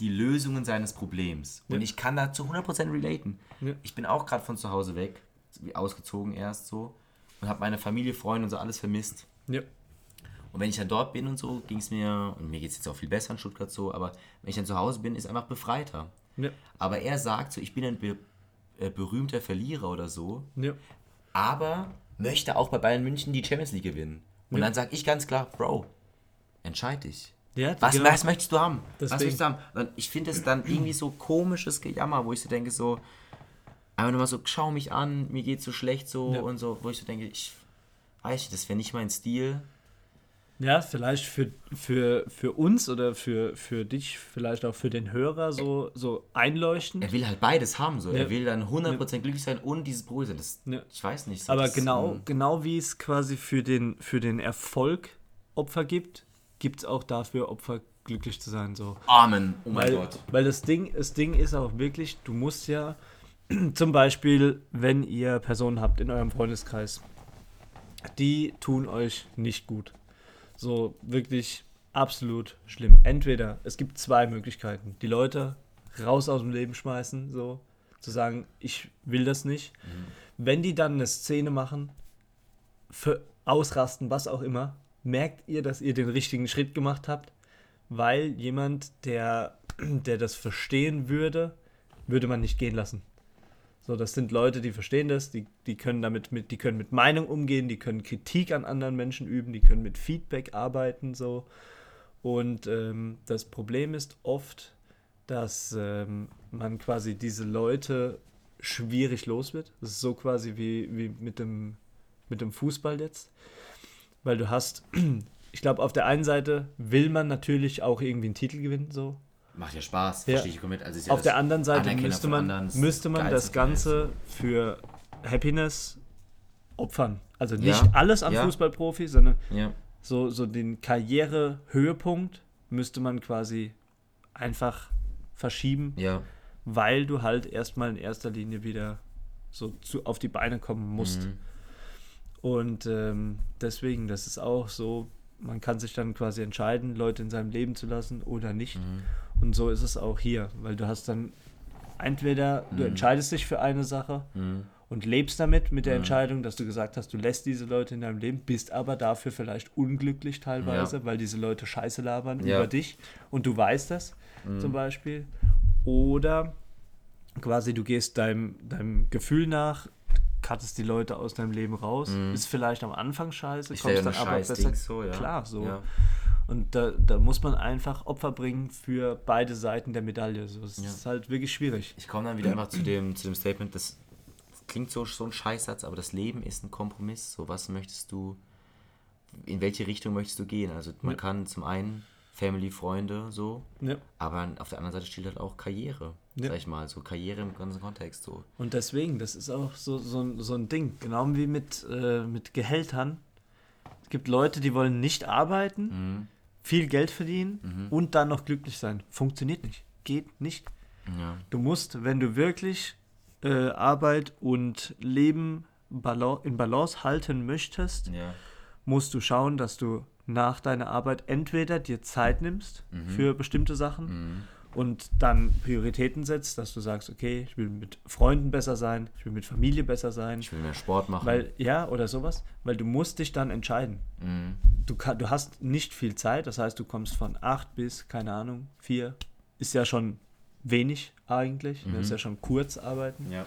die Lösungen seines Problems. Ja. Und ich kann da zu 100% relaten. Ja. Ich bin auch gerade von zu Hause weg, ausgezogen erst so, und habe meine Familie, Freunde und so alles vermisst. Ja. Und wenn ich dann dort bin und so, ging es mir, und mir geht es jetzt auch viel besser in Stuttgart so, aber wenn ich dann zu Hause bin, ist einfach befreiter. Ja. Aber er sagt so, ich bin ein be äh, berühmter Verlierer oder so, ja. aber möchte auch bei Bayern München die Champions League gewinnen. Und ja. dann sage ich ganz klar, Bro, entscheid dich. Ja, was, genau. was möchtest du haben? Deswegen. Was möchtest du haben? Und ich finde es dann irgendwie so komisches Gejammer, wo ich so denke, so, einfach nur mal so, schau mich an, mir geht's so schlecht so ja. und so, wo ich so denke, ich weiß nicht, das wäre nicht mein Stil. Ja, vielleicht für, für, für uns oder für, für dich, vielleicht auch für den Hörer so, so einleuchtend. Er will halt beides haben, so. Ja. Er will dann 100% ja. glücklich sein und dieses Brot Das, ja. Ich weiß nicht. So Aber genau, um, genau wie es quasi für den, für den Erfolg Opfer gibt, gibt es auch dafür Opfer, glücklich zu sein. So. Amen. Oh mein weil, Gott. Weil das Ding, das Ding ist auch wirklich, du musst ja zum Beispiel, wenn ihr Personen habt in eurem Freundeskreis, die tun euch nicht gut so wirklich absolut schlimm. Entweder es gibt zwei Möglichkeiten. Die Leute raus aus dem Leben schmeißen, so zu sagen, ich will das nicht. Mhm. Wenn die dann eine Szene machen, für ausrasten, was auch immer, merkt ihr, dass ihr den richtigen Schritt gemacht habt, weil jemand, der, der das verstehen würde, würde man nicht gehen lassen. So, das sind Leute, die verstehen das, die, die können damit mit, die können mit Meinung umgehen, die können Kritik an anderen Menschen üben, die können mit Feedback arbeiten, so. Und ähm, das Problem ist oft, dass ähm, man quasi diese Leute schwierig los wird. Das ist so quasi wie, wie mit, dem, mit dem Fußball jetzt. Weil du hast, ich glaube, auf der einen Seite will man natürlich auch irgendwie einen Titel gewinnen, so. Macht ja Spaß, ja. verstehe ich komplett. Also ja Auf der anderen Seite müsste man, müsste man das Ganze für Happiness opfern. Also nicht ja. alles an ja. Fußballprofi, sondern so, so den Karrierehöhepunkt müsste man quasi einfach verschieben, weil du halt erstmal in erster Linie wieder so zu, auf die Beine kommen musst. Mhm. Und ähm, deswegen, das ist auch so, man kann sich dann quasi entscheiden, Leute in seinem Leben zu lassen oder nicht. Mhm. Und so ist es auch hier, weil du hast dann entweder mhm. du entscheidest dich für eine Sache mhm. und lebst damit mit der mhm. Entscheidung, dass du gesagt hast, du lässt diese Leute in deinem Leben, bist aber dafür vielleicht unglücklich teilweise, ja. weil diese Leute Scheiße labern ja. über dich und du weißt das mhm. zum Beispiel. Oder quasi du gehst deinem, deinem Gefühl nach, cuttest die Leute aus deinem Leben raus, mhm. ist vielleicht am Anfang scheiße, ich kommst dann aber besser. So, ja. Klar, so. Und da, da muss man einfach Opfer bringen für beide Seiten der Medaille. So, es ja. ist halt wirklich schwierig. Ich komme dann wieder einfach zu dem, zu dem Statement, das klingt so, so ein Scheißsatz, aber das Leben ist ein Kompromiss. So, was möchtest du, in welche Richtung möchtest du gehen? Also man ja. kann zum einen Family, Freunde, so, ja. aber auf der anderen Seite steht halt auch Karriere, ja. sag ich mal, so Karriere im ganzen Kontext so. Und deswegen, das ist auch so, so, so ein Ding, genau wie mit, äh, mit Gehältern. Es gibt Leute, die wollen nicht arbeiten, mhm viel Geld verdienen mhm. und dann noch glücklich sein. Funktioniert nicht. Geht nicht. Ja. Du musst, wenn du wirklich äh, Arbeit und Leben in Balance halten möchtest, ja. musst du schauen, dass du nach deiner Arbeit entweder dir Zeit nimmst mhm. für bestimmte Sachen mhm und dann Prioritäten setzt, dass du sagst, okay, ich will mit Freunden besser sein, ich will mit Familie besser sein. Ich will mehr Sport machen. Weil, ja, oder sowas, weil du musst dich dann entscheiden. Mhm. Du, du hast nicht viel Zeit, das heißt, du kommst von acht bis, keine Ahnung, vier, ist ja schon wenig eigentlich, mhm. ist ja schon kurz arbeiten. Ja.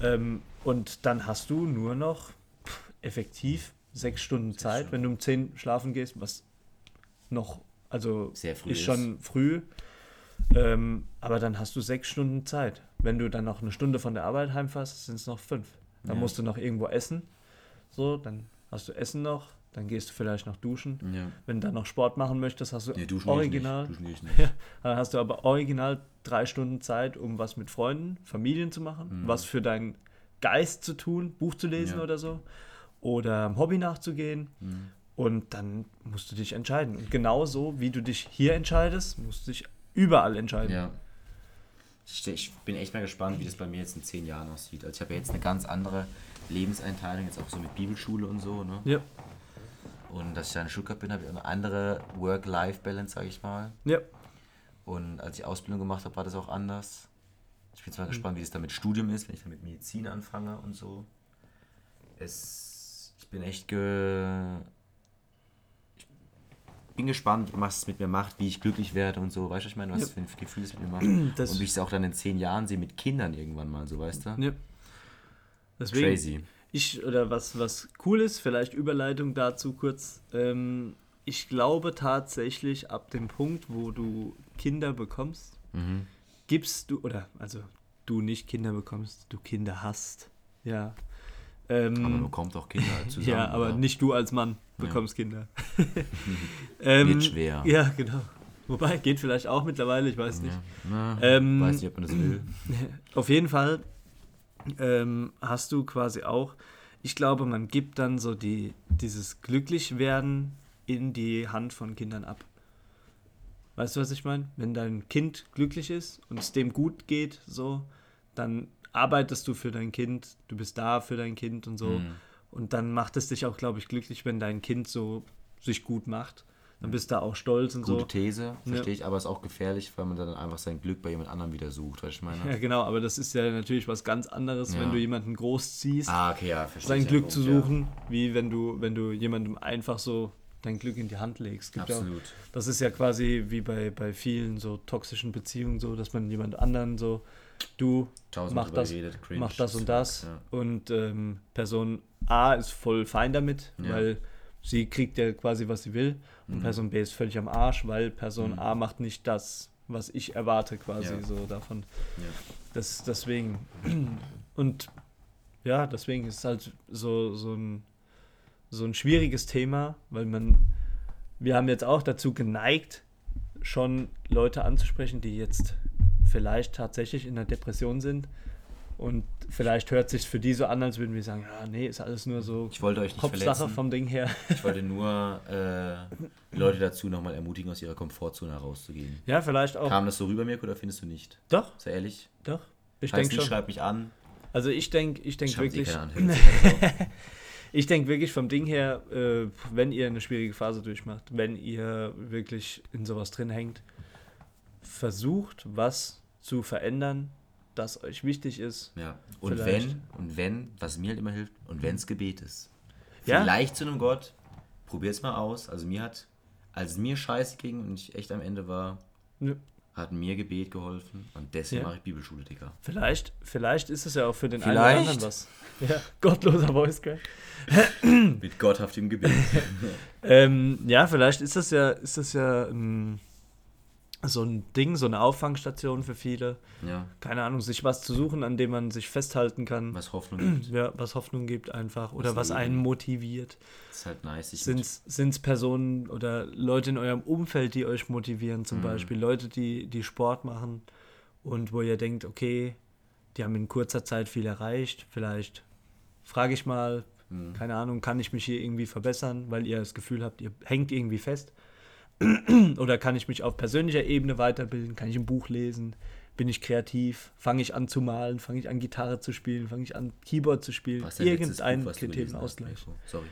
Ähm, und dann hast du nur noch pff, effektiv sechs Stunden Zeit, Stunden. wenn du um zehn schlafen gehst, was noch, also Sehr früh ist, ist schon früh ähm, aber dann hast du sechs Stunden Zeit. Wenn du dann noch eine Stunde von der Arbeit heimfährst, sind es noch fünf. Dann ja. musst du noch irgendwo essen. So, dann hast du Essen noch, dann gehst du vielleicht noch duschen. Ja. Wenn du dann noch Sport machen möchtest, hast du nee, original. Duschen ich nicht. Ja, dann hast du aber original drei Stunden Zeit, um was mit Freunden, Familien zu machen, mhm. was für deinen Geist zu tun, Buch zu lesen oder so. Oder einem Hobby nachzugehen. Mhm. Und dann musst du dich entscheiden. Und genauso wie du dich hier entscheidest, musst du dich überall entscheiden. Ja. Ich bin echt mal gespannt, wie das bei mir jetzt in zehn Jahren aussieht. Also ich habe ja jetzt eine ganz andere Lebenseinteilung, jetzt auch so mit Bibelschule und so, ne? Ja. Und dass ich da in Stuttgart bin, habe ich eine andere Work-Life-Balance, sage ich mal. Ja. Und als ich Ausbildung gemacht habe, war das auch anders. Ich bin zwar mhm. gespannt, wie es da mit Studium ist, wenn ich da mit Medizin anfange und so. Es, ich bin echt ge, bin gespannt, was es mit mir macht, wie ich glücklich werde und so. Weißt du, ich meine, was ja. für ein Gefühl es mit mir macht? Das und wie ich es auch dann in zehn Jahren sehe mit Kindern irgendwann mal, so weißt du? Ja. Deswegen, Crazy. Ich, oder was, was cool ist, vielleicht Überleitung dazu kurz. Ähm, ich glaube tatsächlich, ab dem Punkt, wo du Kinder bekommst, mhm. gibst du, oder also du nicht Kinder bekommst, du Kinder hast, ja. Ähm, aber man bekommt auch Kinder zusammen. ja, aber oder? nicht du als Mann bekommst ja. Kinder. ähm, Wird schwer. Ja, genau. Wobei, geht vielleicht auch mittlerweile, ich weiß nicht. Ja. Na, ähm, weiß nicht, ob man das will. Auf jeden Fall ähm, hast du quasi auch, ich glaube, man gibt dann so die, dieses Glücklichwerden in die Hand von Kindern ab. Weißt du, was ich meine? Wenn dein Kind glücklich ist und es dem gut geht, so, dann arbeitest du für dein Kind, du bist da für dein Kind und so. Mhm. Und dann macht es dich auch, glaube ich, glücklich, wenn dein Kind so sich gut macht. Dann bist du da auch stolz und Gute so. Gute These, verstehe ja. ich, aber ist auch gefährlich, weil man dann einfach sein Glück bei jemand anderem wieder sucht, weißt du, meine? Ja, genau, aber das ist ja natürlich was ganz anderes, ja. wenn du jemanden großziehst, ah, okay, ja, sein Glück zu suchen, wie wenn du, wenn du jemandem einfach so dein Glück in die Hand legst. Gibt Absolut. Auch, das ist ja quasi wie bei, bei vielen so toxischen Beziehungen so, dass man jemand anderen so, du mach das, mach das und das ja. und ähm, Person A ist voll fein damit, ja. weil sie kriegt ja quasi, was sie will und mhm. Person B ist völlig am Arsch, weil Person mhm. A macht nicht das, was ich erwarte quasi ja. so davon. Das, deswegen und ja, deswegen ist es halt so, so ein so ein schwieriges Thema, weil man, wir haben jetzt auch dazu geneigt, schon Leute anzusprechen, die jetzt vielleicht tatsächlich in einer Depression sind. Und vielleicht hört sich für die so an, als würden wir sagen, ja, nee, ist alles nur so ich wollte euch nicht Kopfsache verletzen. vom Ding her. Ich wollte nur äh, Leute dazu nochmal ermutigen, aus ihrer Komfortzone herauszugehen. Ja, vielleicht auch. Kam das so rüber, Mirko, oder findest du nicht? Doch. Sehr ehrlich? Doch. Ich denke schon. Schreib mich an. Also ich denke ich denk wirklich. ich denke wirklich vom Ding her, äh, wenn ihr eine schwierige Phase durchmacht, wenn ihr wirklich in sowas drin hängt, versucht, was zu verändern, das euch wichtig ist. Ja. Und Vielleicht. wenn, und wenn, was mir halt immer hilft, und wenn es Gebet ist. Vielleicht ja? zu einem Gott, probier es mal aus. Also mir hat, als es mir scheiße ging und ich echt am Ende war, ja hat mir Gebet geholfen und deswegen ja. mache ich Bibelschule, Digga. Vielleicht, vielleicht ist es ja auch für den vielleicht. einen oder anderen was. Ja, gottloser Voice Crack. Mit gotthaftem Gebet. ähm, ja, vielleicht ist das ja, ist das ja ein so ein Ding, so eine Auffangstation für viele. Ja. Keine Ahnung, sich was zu suchen, an dem man sich festhalten kann. Was Hoffnung gibt. Ja, was Hoffnung gibt einfach. Oder was, was einen motiviert. Das ist halt nice. Sind es Personen oder Leute in eurem Umfeld, die euch motivieren, zum mhm. Beispiel? Leute, die, die Sport machen und wo ihr denkt, okay, die haben in kurzer Zeit viel erreicht. Vielleicht frage ich mal, mhm. keine Ahnung, kann ich mich hier irgendwie verbessern, weil ihr das Gefühl habt, ihr hängt irgendwie fest. Oder kann ich mich auf persönlicher Ebene weiterbilden? Kann ich ein Buch lesen? Bin ich kreativ? Fange ich an zu malen? Fange ich an Gitarre zu spielen? Fange ich an Keyboard zu spielen? Irgendein Kriterium-Ausgleich. Sorry.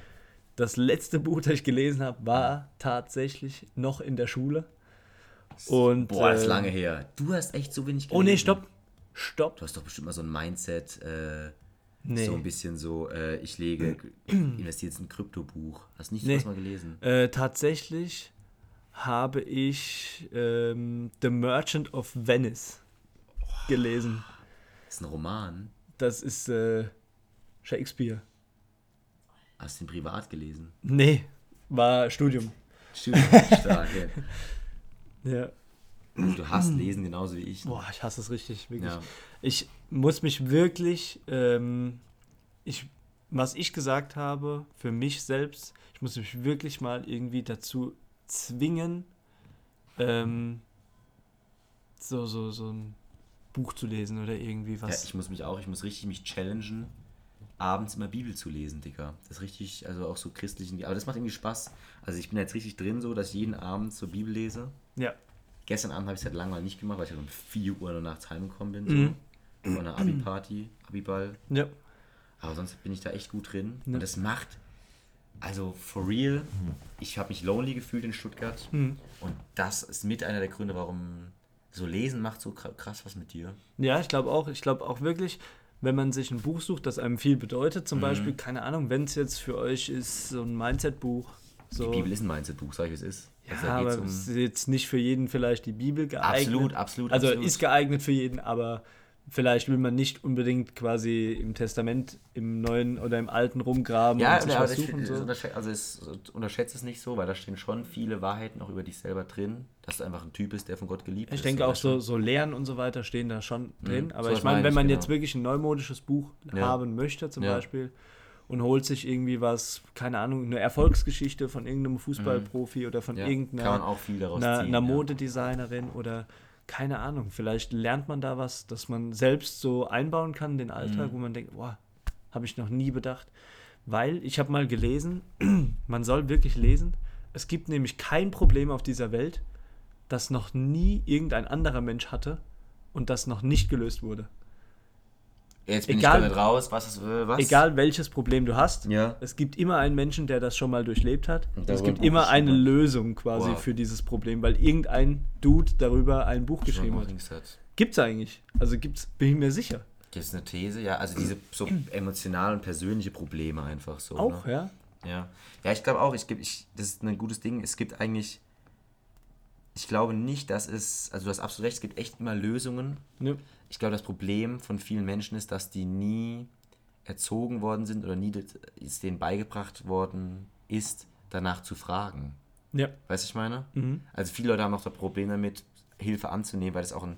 Das letzte Buch, das ich gelesen habe, war tatsächlich noch in der Schule. Und, Boah, das ist äh, lange her. Du hast echt so wenig gelesen. Oh nee, stopp. Stopp. Du hast doch bestimmt mal so ein Mindset, äh, nee. so ein bisschen so, äh, ich lege, investiere jetzt ein Kryptobuch. Hast nicht nee. was mal gelesen? Äh, tatsächlich habe ich ähm, The Merchant of Venice gelesen. Das ist ein Roman. Das ist äh, Shakespeare. Hast du ihn privat gelesen? Nee, war Studium. Studium, stark, ja. ja. Du hast Lesen genauso wie ich. Boah, ich hasse es richtig, wirklich. Ja. Ich muss mich wirklich, ähm, ich, was ich gesagt habe, für mich selbst, ich muss mich wirklich mal irgendwie dazu zwingen, ähm, so, so, so ein Buch zu lesen oder irgendwie was. Ja, ich muss mich auch, ich muss richtig mich challengen, abends immer Bibel zu lesen, Digga. Das ist richtig, also auch so christlichen, aber das macht irgendwie Spaß. Also ich bin jetzt richtig drin so, dass ich jeden Abend so Bibel lese. Ja. Gestern Abend habe ich es halt lange mal nicht gemacht, weil ich halt um 4 Uhr nachts heimgekommen bin, so. Mhm. Von einer Abi-Party, Abi-Ball. Ja. Aber sonst bin ich da echt gut drin. Ja. Und das macht, also for real, ich habe mich lonely gefühlt in Stuttgart. Mhm. Und das ist mit einer der Gründe, warum so Lesen macht so krass was mit dir. Ja, ich glaube auch. Ich glaube auch wirklich, wenn man sich ein Buch sucht, das einem viel bedeutet, zum mhm. Beispiel, keine Ahnung, wenn es jetzt für euch ist, so ein Mindset-Buch. So. Die Bibel ist ein Mindset-Buch, sag ich, es ist. Ja, also aber um es ist jetzt nicht für jeden vielleicht die Bibel geeignet. Absolut, absolut. Also absolut. ist geeignet für jeden, aber vielleicht will man nicht unbedingt quasi im Testament im Neuen oder im Alten rumgraben ja, und sich ja, was suchen. So. Also es unterschätzt es nicht so, weil da stehen schon viele Wahrheiten auch über dich selber drin, dass du einfach ein Typ bist, der von Gott geliebt ich ist. Ich denke auch so, so Lehren und so weiter stehen da schon mhm. drin. Mhm, Aber ich meine, wenn man genau. jetzt wirklich ein neumodisches Buch ja. haben möchte zum ja. Beispiel und holt sich irgendwie was, keine Ahnung, eine Erfolgsgeschichte von irgendeinem Fußballprofi mhm. oder von irgendeiner einer, einer Modedesignerin oder keine Ahnung, vielleicht lernt man da was, dass man selbst so einbauen kann, den Alltag, mhm. wo man denkt, boah, habe ich noch nie bedacht. Weil ich habe mal gelesen, man soll wirklich lesen, es gibt nämlich kein Problem auf dieser Welt, das noch nie irgendein anderer Mensch hatte und das noch nicht gelöst wurde. Jetzt bin egal, ich damit raus, was ist äh, was? Egal welches Problem du hast, ja. es gibt immer einen Menschen, der das schon mal durchlebt hat. Und es gibt immer eine Lösung quasi wow. für dieses Problem, weil irgendein Dude darüber ein Buch geschrieben hat. hat. Gibt's eigentlich. Also gibt's, bin ich mir sicher. Gibt es eine These? Ja, also diese so emotionalen und persönliche Probleme einfach so. Auch, ne? ja? Ja. Ja, ich glaube auch, ich, ich, das ist ein gutes Ding. Es gibt eigentlich ich glaube nicht, dass es, also du hast absolut recht, es gibt echt immer Lösungen. Ja ich glaube, das Problem von vielen Menschen ist, dass die nie erzogen worden sind oder nie ist denen beigebracht worden ist, danach zu fragen. Ja. Weißt du, ich meine? Mhm. Also viele Leute haben auch das Problem damit, Hilfe anzunehmen, weil das auch ein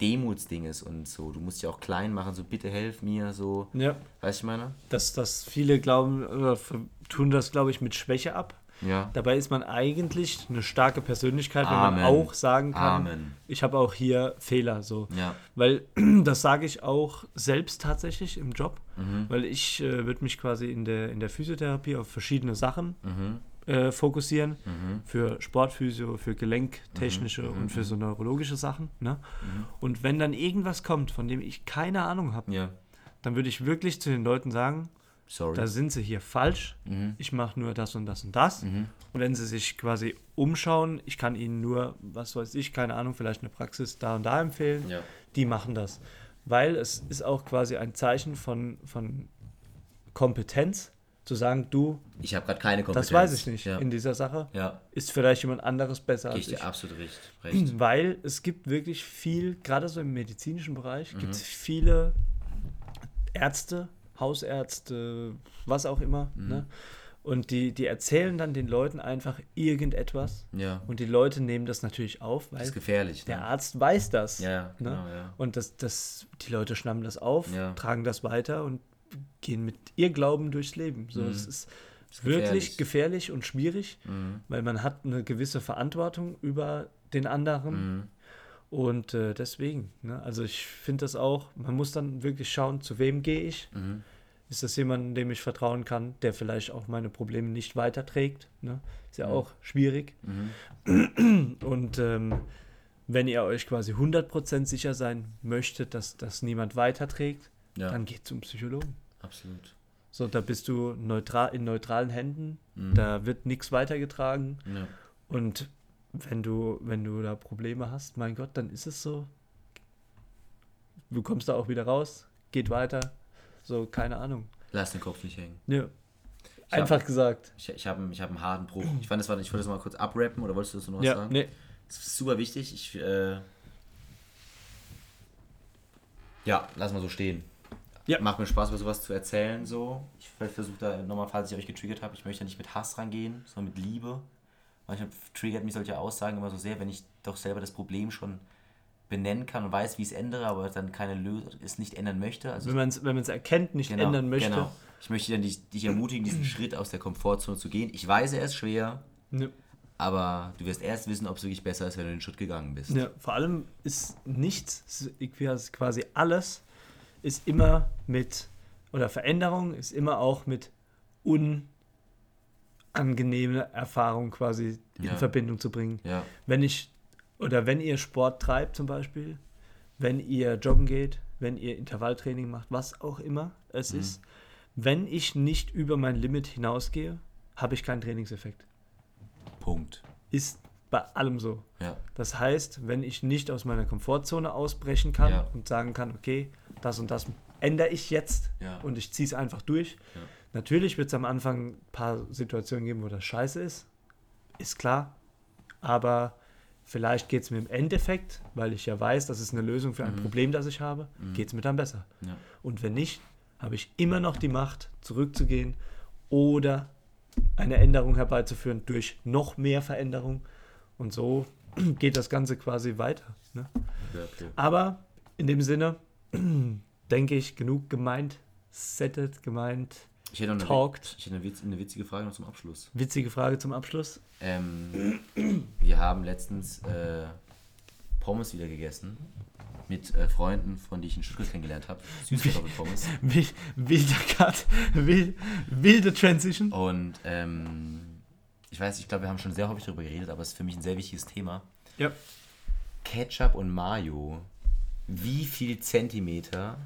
Demutsding ist und so. Du musst dich auch klein machen, so bitte helf mir, so. Ja. Weißt du, ich meine? Dass, dass viele glauben, oder tun das, glaube ich, mit Schwäche ab. Ja. Dabei ist man eigentlich eine starke Persönlichkeit, wenn Amen. man auch sagen kann, Amen. ich habe auch hier Fehler. So. Ja. Weil das sage ich auch selbst tatsächlich im Job, mhm. weil ich äh, würde mich quasi in der, in der Physiotherapie auf verschiedene Sachen mhm. äh, fokussieren. Mhm. Für Sportphysio, für gelenktechnische mhm. und für so neurologische Sachen. Ne? Mhm. Und wenn dann irgendwas kommt, von dem ich keine Ahnung habe, ja. dann würde ich wirklich zu den Leuten sagen, Sorry. Da sind sie hier falsch. Mhm. Ich mache nur das und das und das. Mhm. Und wenn sie sich quasi umschauen, ich kann ihnen nur, was weiß ich, keine Ahnung, vielleicht eine Praxis da und da empfehlen, ja. die machen das. Weil es ist auch quasi ein Zeichen von, von Kompetenz, zu sagen, du. Ich habe gerade keine Kompetenz. Das weiß ich nicht ja. in dieser Sache. Ja. Ist vielleicht jemand anderes besser als ich. dir absolut recht. recht. Weil es gibt wirklich viel, gerade so im medizinischen Bereich, mhm. gibt es viele Ärzte, Hausärzte, was auch immer. Mhm. Ne? Und die, die erzählen dann den Leuten einfach irgendetwas. Ja. Und die Leute nehmen das natürlich auf, weil das ist gefährlich, der ne? Arzt weiß das. Ja, ne? genau, ja. Und das, das, die Leute schnappen das auf, ja. tragen das weiter und gehen mit ihr Glauben durchs Leben. So, mhm. es ist, ist wirklich gefährlich. gefährlich. und schwierig, mhm. weil man hat eine gewisse Verantwortung über den anderen. Mhm. Und äh, deswegen, ne? also ich finde das auch, man muss dann wirklich schauen, zu wem gehe ich. Mhm. Ist das jemand, dem ich vertrauen kann, der vielleicht auch meine Probleme nicht weiterträgt? Ne? Ist ja mhm. auch schwierig. Mhm. Und ähm, wenn ihr euch quasi 100% sicher sein möchtet, dass das niemand weiterträgt, ja. dann geht zum Psychologen. Absolut. So, da bist du neutral, in neutralen Händen, mhm. da wird nichts weitergetragen. Ja. Und wenn du, wenn du da Probleme hast, mein Gott, dann ist es so. Du kommst da auch wieder raus, geht weiter. So, keine Ahnung. Lass den Kopf nicht hängen. Ja. Ich Einfach hab, gesagt. Ich, ich habe ich hab einen harten Bruch. Ich fand das war, ich wollte das mal kurz abrappen oder wolltest du das noch was ja, sagen? Nee. Das ist super wichtig. Ich, äh, ja, lass mal so stehen. Ja. Macht mir Spaß, über sowas zu erzählen. So. Ich versuche da nochmal, falls ich euch getriggert habe, ich möchte nicht mit Hass rangehen, sondern mit Liebe. Manchmal triggert mich solche Aussagen immer so sehr, wenn ich doch selber das Problem schon benennen kann und weiß, wie ich es ändere, aber dann keine Lösung, es nicht ändern möchte. Also wenn man es wenn erkennt, nicht genau, ändern möchte. Genau. Ich möchte dann dich, dich ermutigen, diesen Schritt aus der Komfortzone zu gehen. Ich weiß, er ist schwer, ja. aber du wirst erst wissen, ob es wirklich besser ist, wenn du den Schritt gegangen bist. Ja, vor allem ist nichts, quasi alles, ist immer mit, oder Veränderung ist immer auch mit un angenehme Erfahrung quasi ja. in Verbindung zu bringen. Ja. Wenn ich, oder wenn ihr Sport treibt zum Beispiel, wenn ihr joggen geht, wenn ihr Intervalltraining macht, was auch immer es mhm. ist, wenn ich nicht über mein Limit hinausgehe, habe ich keinen Trainingseffekt. Punkt. Ist bei allem so. Ja. Das heißt, wenn ich nicht aus meiner Komfortzone ausbrechen kann und sagen kann, okay, das und das ändere ich jetzt und ich ziehe es einfach durch, Natürlich wird es am Anfang ein paar Situationen geben, wo das scheiße ist. Ist klar. Aber Vielleicht geht es mir im Endeffekt, weil ich ja weiß, das ist eine Lösung für ein Mhm. Problem, das ich habe, geht es mir dann besser. Ja. Und wenn nicht, habe ich immer noch die Macht, zurückzugehen oder eine Änderung herbeizuführen durch noch mehr Veränderung. Und so geht das Ganze quasi weiter. Ne? Okay. Aber in dem Sinne, denke ich, genug gemeint, settet, gemeint. Ich hätte noch eine, ich hätte eine, witz, eine witzige Frage noch zum Abschluss. Witzige Frage zum Abschluss. Ähm, wir haben letztens äh, Pommes wieder gegessen mit äh, Freunden, von die ich in Stuttgart kennengelernt habe. Süßkartoffelpommes. Wild- Wilder Cut, wild, wilde Transition. Und ähm, ich weiß, ich glaube, wir haben schon sehr häufig darüber geredet, aber es ist für mich ein sehr wichtiges Thema. Ja. Ketchup und Mayo. Wie viel Zentimeter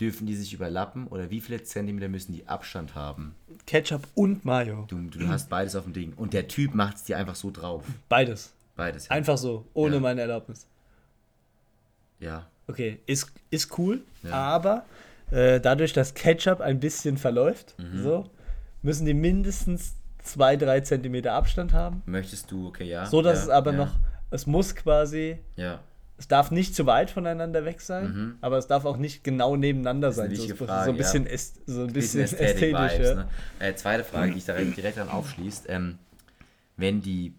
dürfen die sich überlappen oder wie viele Zentimeter müssen die Abstand haben? Ketchup und Mayo. Du, du hast beides auf dem Ding. Und der Typ macht es dir einfach so drauf. Beides. Beides. Ja. Einfach so, ohne Ja. meine Erlaubnis. ja. Okay, ist, ist cool, Ja. aber äh, dadurch, dass Ketchup ein bisschen verläuft, Mhm. so, müssen die mindestens zwei, drei Zentimeter Abstand haben. Möchtest du, okay, ja. So dass es aber noch, es muss quasi, Ja. Es darf nicht zu weit voneinander weg sein, aber es darf auch nicht genau nebeneinander Mhm. sein. So, wichtige so Frage, ein bisschen, ja. äst, so ein Bisschen bisschen ästhetisch. Vibes, ja. ne? äh, zweite Frage, die ich da direkt dran aufschließt. Ähm, wenn die.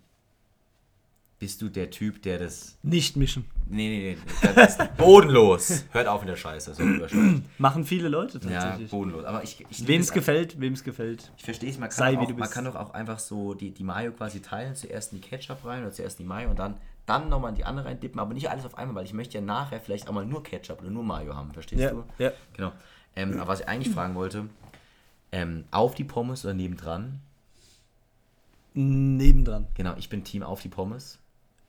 Bist du der Typ, der das. Nicht mischen. Nee, nee, nee. Das ist bodenlos. Hört auf mit der Scheiße. So. Machen viele Leute ja, tatsächlich. bodenlos. Aber ich. ich Wem es gefällt, wem es gefällt. Ich verstehe es, man, Sei, kann wie auch, man kann doch auch einfach so die, die Mayo quasi teilen, zuerst in die Ketchup rein oder zuerst in die Mayo und dann, dann nochmal in die andere rein dippen, aber nicht alles auf einmal, weil ich möchte ja nachher vielleicht auch mal nur Ketchup oder nur Mayo haben, verstehst Ja, du? ja. Genau. Ähm, aber was ich eigentlich fragen wollte, ähm, auf die Pommes oder nebendran? Nebendran. Genau, ich bin Team auf die Pommes.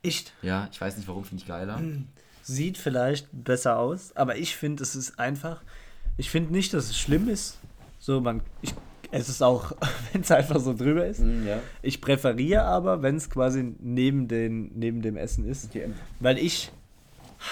Echt? Ja, ich weiß nicht warum, finde ich geiler. Sieht vielleicht besser aus, aber ich finde, es ist einfach. Ich finde nicht, dass es schlimm ist. So, man. Ich, es ist auch, wenn es einfach so drüber ist. ja. Ich präferiere aber, wenn es quasi neben, den, neben dem Essen ist. Weil ich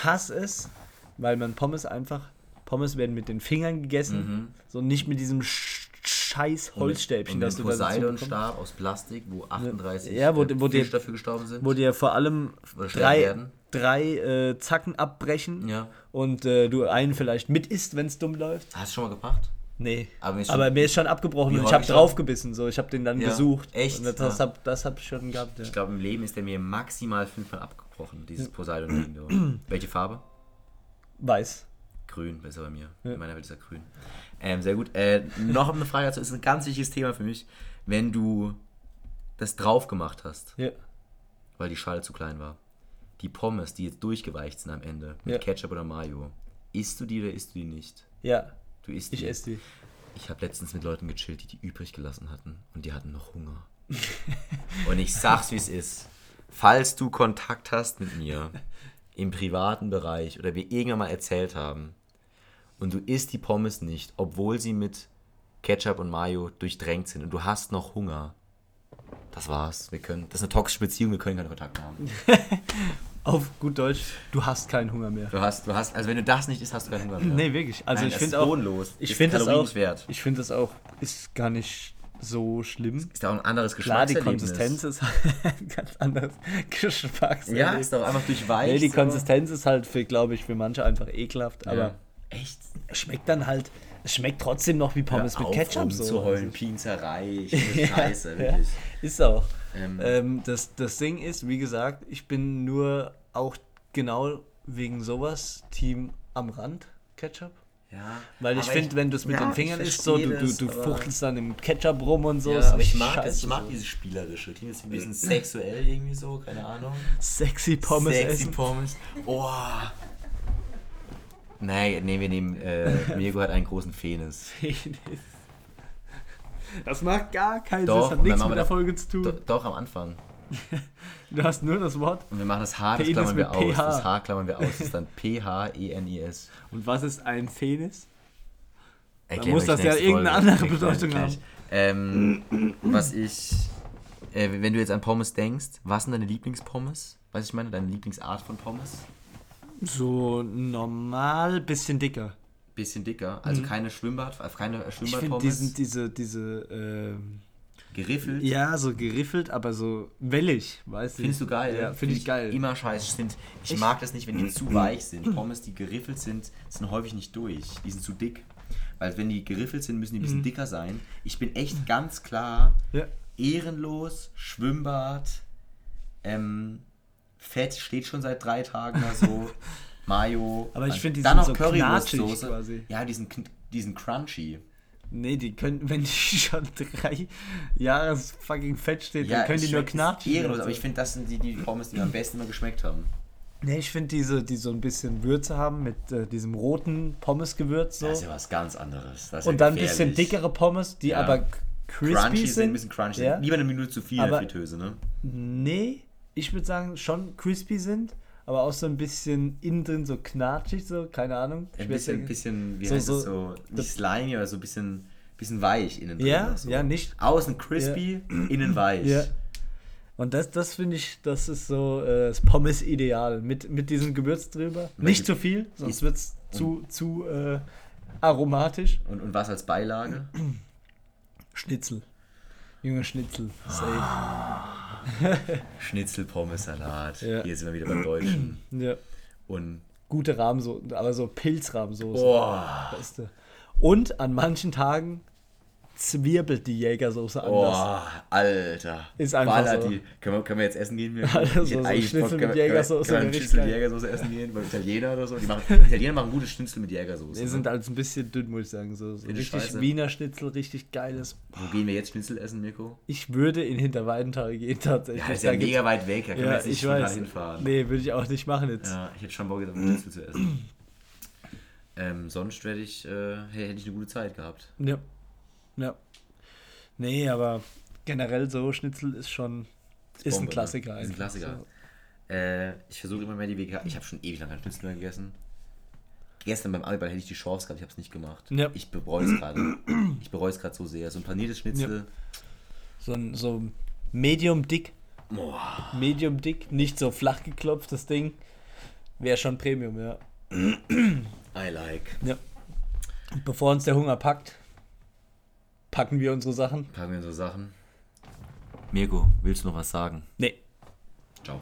hasse es, weil man Pommes einfach. Pommes werden mit den Fingern gegessen. So nicht mit diesem Sch scheiß Holzstäbchen, und das mit du. Poseidon-Stab aus Plastik, wo 38 Ja, wo- wo die- Fische dafür gestorben sind. Wo dir vor allem drei, drei äh, Zacken abbrechen Ja. und äh, du einen vielleicht mit isst, wenn es dumm läuft. Hast du schon mal gebracht? Nee. Aber mir ist Aber schon- mir ist schon abgebrochen und ich habe draufgebissen. So. Ich habe den dann Ja. gesucht. Echt? Und das Ja. habe das hab ich schon gehabt. Ja. Ich glaube, im Leben ist der mir maximal fünfmal abgebrochen, dieses Poseidon-Ding. du. Welche Farbe? Weiß. Grün, besser bei mir. In meiner Welt ist er grün. Ähm, sehr gut. Äh, noch eine Frage dazu, ist ein ganz wichtiges Thema für mich. Wenn du das drauf gemacht hast, Ja. weil die Schale zu klein war, die Pommes, die jetzt durchgeweicht sind am Ende, mit. Ketchup oder Mayo, isst du die oder isst du die nicht? Ja. Du isst Ich die. esse die. Ich habe letztens mit Leuten gechillt, die die übrig gelassen hatten und die hatten noch Hunger. und ich sag's, wie es ist. Falls du Kontakt hast mit mir im privaten Bereich oder wir irgendwann mal erzählt haben und du isst die Pommes nicht, obwohl sie mit Ketchup und Mayo durchdrängt sind und du hast noch Hunger, das war's. Wir können, das ist eine toxische Beziehung, wir können keinen Kontakt mehr haben. Auf gut Deutsch, du hast keinen Hunger mehr. Du hast, du hast, also wenn du das nicht isst, hast du keinen Hunger mehr. Nee, wirklich. Also Nein, ich finde auch. bodenlos. Ich finde das auch. wert. Ich finde das auch. Ist gar nicht so schlimm. Ist auch ein anderes Klar, die Geschmackserlebnis. Konsistenz ist halt ein ganz anderes Geschmackserlebnis. Ja, ist doch einfach durchweicht. Nee, die. Konsistenz ist halt, für, glaube ich, für manche einfach ekelhaft. Aber Ja. Echt? schmeckt dann halt. Es schmeckt trotzdem noch wie Pommes Hör mit auf, Ketchup. So. zu heulen, Also, Pinzerei, ich finde scheiße, ja, wirklich. ist auch. Ähm, Ähm, das, das Ding ist, wie gesagt, ich bin nur auch genau wegen sowas Team am Rand Ketchup. ja, Weil ich finde, wenn du es mit ja, den Fingern isst, so, du, du, du fuchtelst dann im Ketchup rum und so. Ja, ist aber ich mag, das, ich mag so. dieses Spielerische. Klingt jetzt ein bisschen sexuell irgendwie so, keine Ahnung. Sexy Pommes Sexy essen. Pommes. Oh. Nee, nee, wir nehmen, äh, Mirko hat einen großen Penis. Das macht gar keinen Doch, Sinn, hat und nichts dann mit der Folge zu tun. Do, doch, am Anfang. Du hast nur das Wort. Und wir machen das H, das Penis klammern wir aus. PH. Das H klammern wir aus. Das ist dann P-H-E-N-I-S. Und was ist ein Penis? Erklären muss das ja irgendeine Folge. andere Bedeutung gleich. Ähm, was ich, äh, wenn du jetzt an Pommes denkst, was sind deine Lieblingspommes? Weißt du, ich meine, deine Lieblingsart von Pommes? So normal, bisschen dicker. Bisschen dicker, also keine Schwimmbad, äh, keine Mhm. Ich finde Schwimmbadpommes. diese, diese, ähm, Geriffelt. Ja, so geriffelt, aber so wellig, weißt du? Findest du geil? Ja, finde ich geil. Immer scheiße. Sind, ich, Ich- mag das nicht, wenn die zu weich sind. Pommes, die geriffelt sind, sind häufig nicht durch. Die sind zu dick. Weil wenn die geriffelt sind, müssen die ein bisschen dicker sein. Ich bin echt ganz klar Ja. ehrenlos, Schwimmbad, ähm, Fett steht schon seit drei Tagen da so, Mayo. Aber ich finde, die dann sind noch so Currywurstsoße. quasi. Ja, die sind, kn- die sind crunchy. Nee, die können, wenn die schon drei Jahre fucking fett steht, Ja, dann können die nur knatschen. Ehrenlos, aber ich finde, das sind die, die Pommes, die am besten immer geschmeckt haben. Nee, ich finde diese, die so ein bisschen Würze haben mit äh, diesem roten Pommesgewürz so. Das ist ja was ganz anderes. Und ja dann ein bisschen dickere Pommes, die Ja. aber crispy crunchy sind. sind, ein bisschen crunchy Ja. sind. Lieber eine Minute zu viel in der Aber- Fritteuse, ne? Nee, ich würde sagen, schon crispy sind, aber auch so ein bisschen innen drin so knatschig, so, keine Ahnung. Ein bisschen, bisschen wie So- heißt so- es so, das- nicht slimy, aber so ein bisschen, bisschen weich innen drin. Ja, so. ja, nicht. Außen crispy, innen weich. Ja. Und das, das finde ich, das ist so äh, das Pommes-Ideal. Mit, mit diesem Gewürz drüber. Nicht Welche- zu viel, sonst wird es zu, zu äh, aromatisch. Und, und was als Beilage? Schnitzel. Junge Schnitzel. Safe. Schnitzel, Pommes, Salat. Ja. Hier sind wir wieder beim Deutschen. Ja. Und Gute Rahmsoße, aber so Pilzrahmsoße. boah, Beste. Und an manchen Tagen zwirbelt die Jägersoße anders. boah, Alter. Ist einfach Ballert so. die. Können wir, können wir jetzt essen gehen? Wir, Ich so- eigentlich Schnitzel mit können wir- Jägersoße Können wir einen richtig Schnitzel mit. Jägersoße essen gehen? Beim Italiener oder so? Die machen, Italiener machen gute Schnitzel mit Jägersoße. Die ne? sind halt ein bisschen dünn, muss ich sagen. So, so richtig scheiße. Wiener Schnitzel, richtig geiles. Wo gehen wir jetzt Schnitzel essen, Mirko? Ich würde in Hinterweidenthal gehen tatsächlich. Ja, ist ja Da mega weit weg. Da können wir Ja, jetzt nicht weiß. hinfahren. Nee, würde ich auch nicht machen jetzt. Ja, ich hätte schon Bock, jetzt Schnitzel zu essen. Ähm, sonst ich, äh, hätte ich eine gute Zeit gehabt. Ja. Ja. Nee, aber generell so Schnitzel ist schon. Ist, Bombe, ein ne? Klassiker Ist ein. Klassiker. So. Äh, ich versuche immer mehr die Wege. Ich habe schon ewig lange keinen Schnitzel mehr gegessen. Gestern beim Abiball hätte ich die Chance gehabt, ich habe es nicht gemacht. Ja. Ich bereue es gerade. Ich bereue es gerade so sehr. So ein paniertes Schnitzel. So ein so medium dick. Boah. Medium dick, nicht so flach geklopftes Ding. Wäre schon Premium, ja. I like. ja. Bevor uns der Hunger packt, packen wir unsere Sachen. Packen wir so Sachen. Mirko, willst du noch was sagen? Nee. Ciao.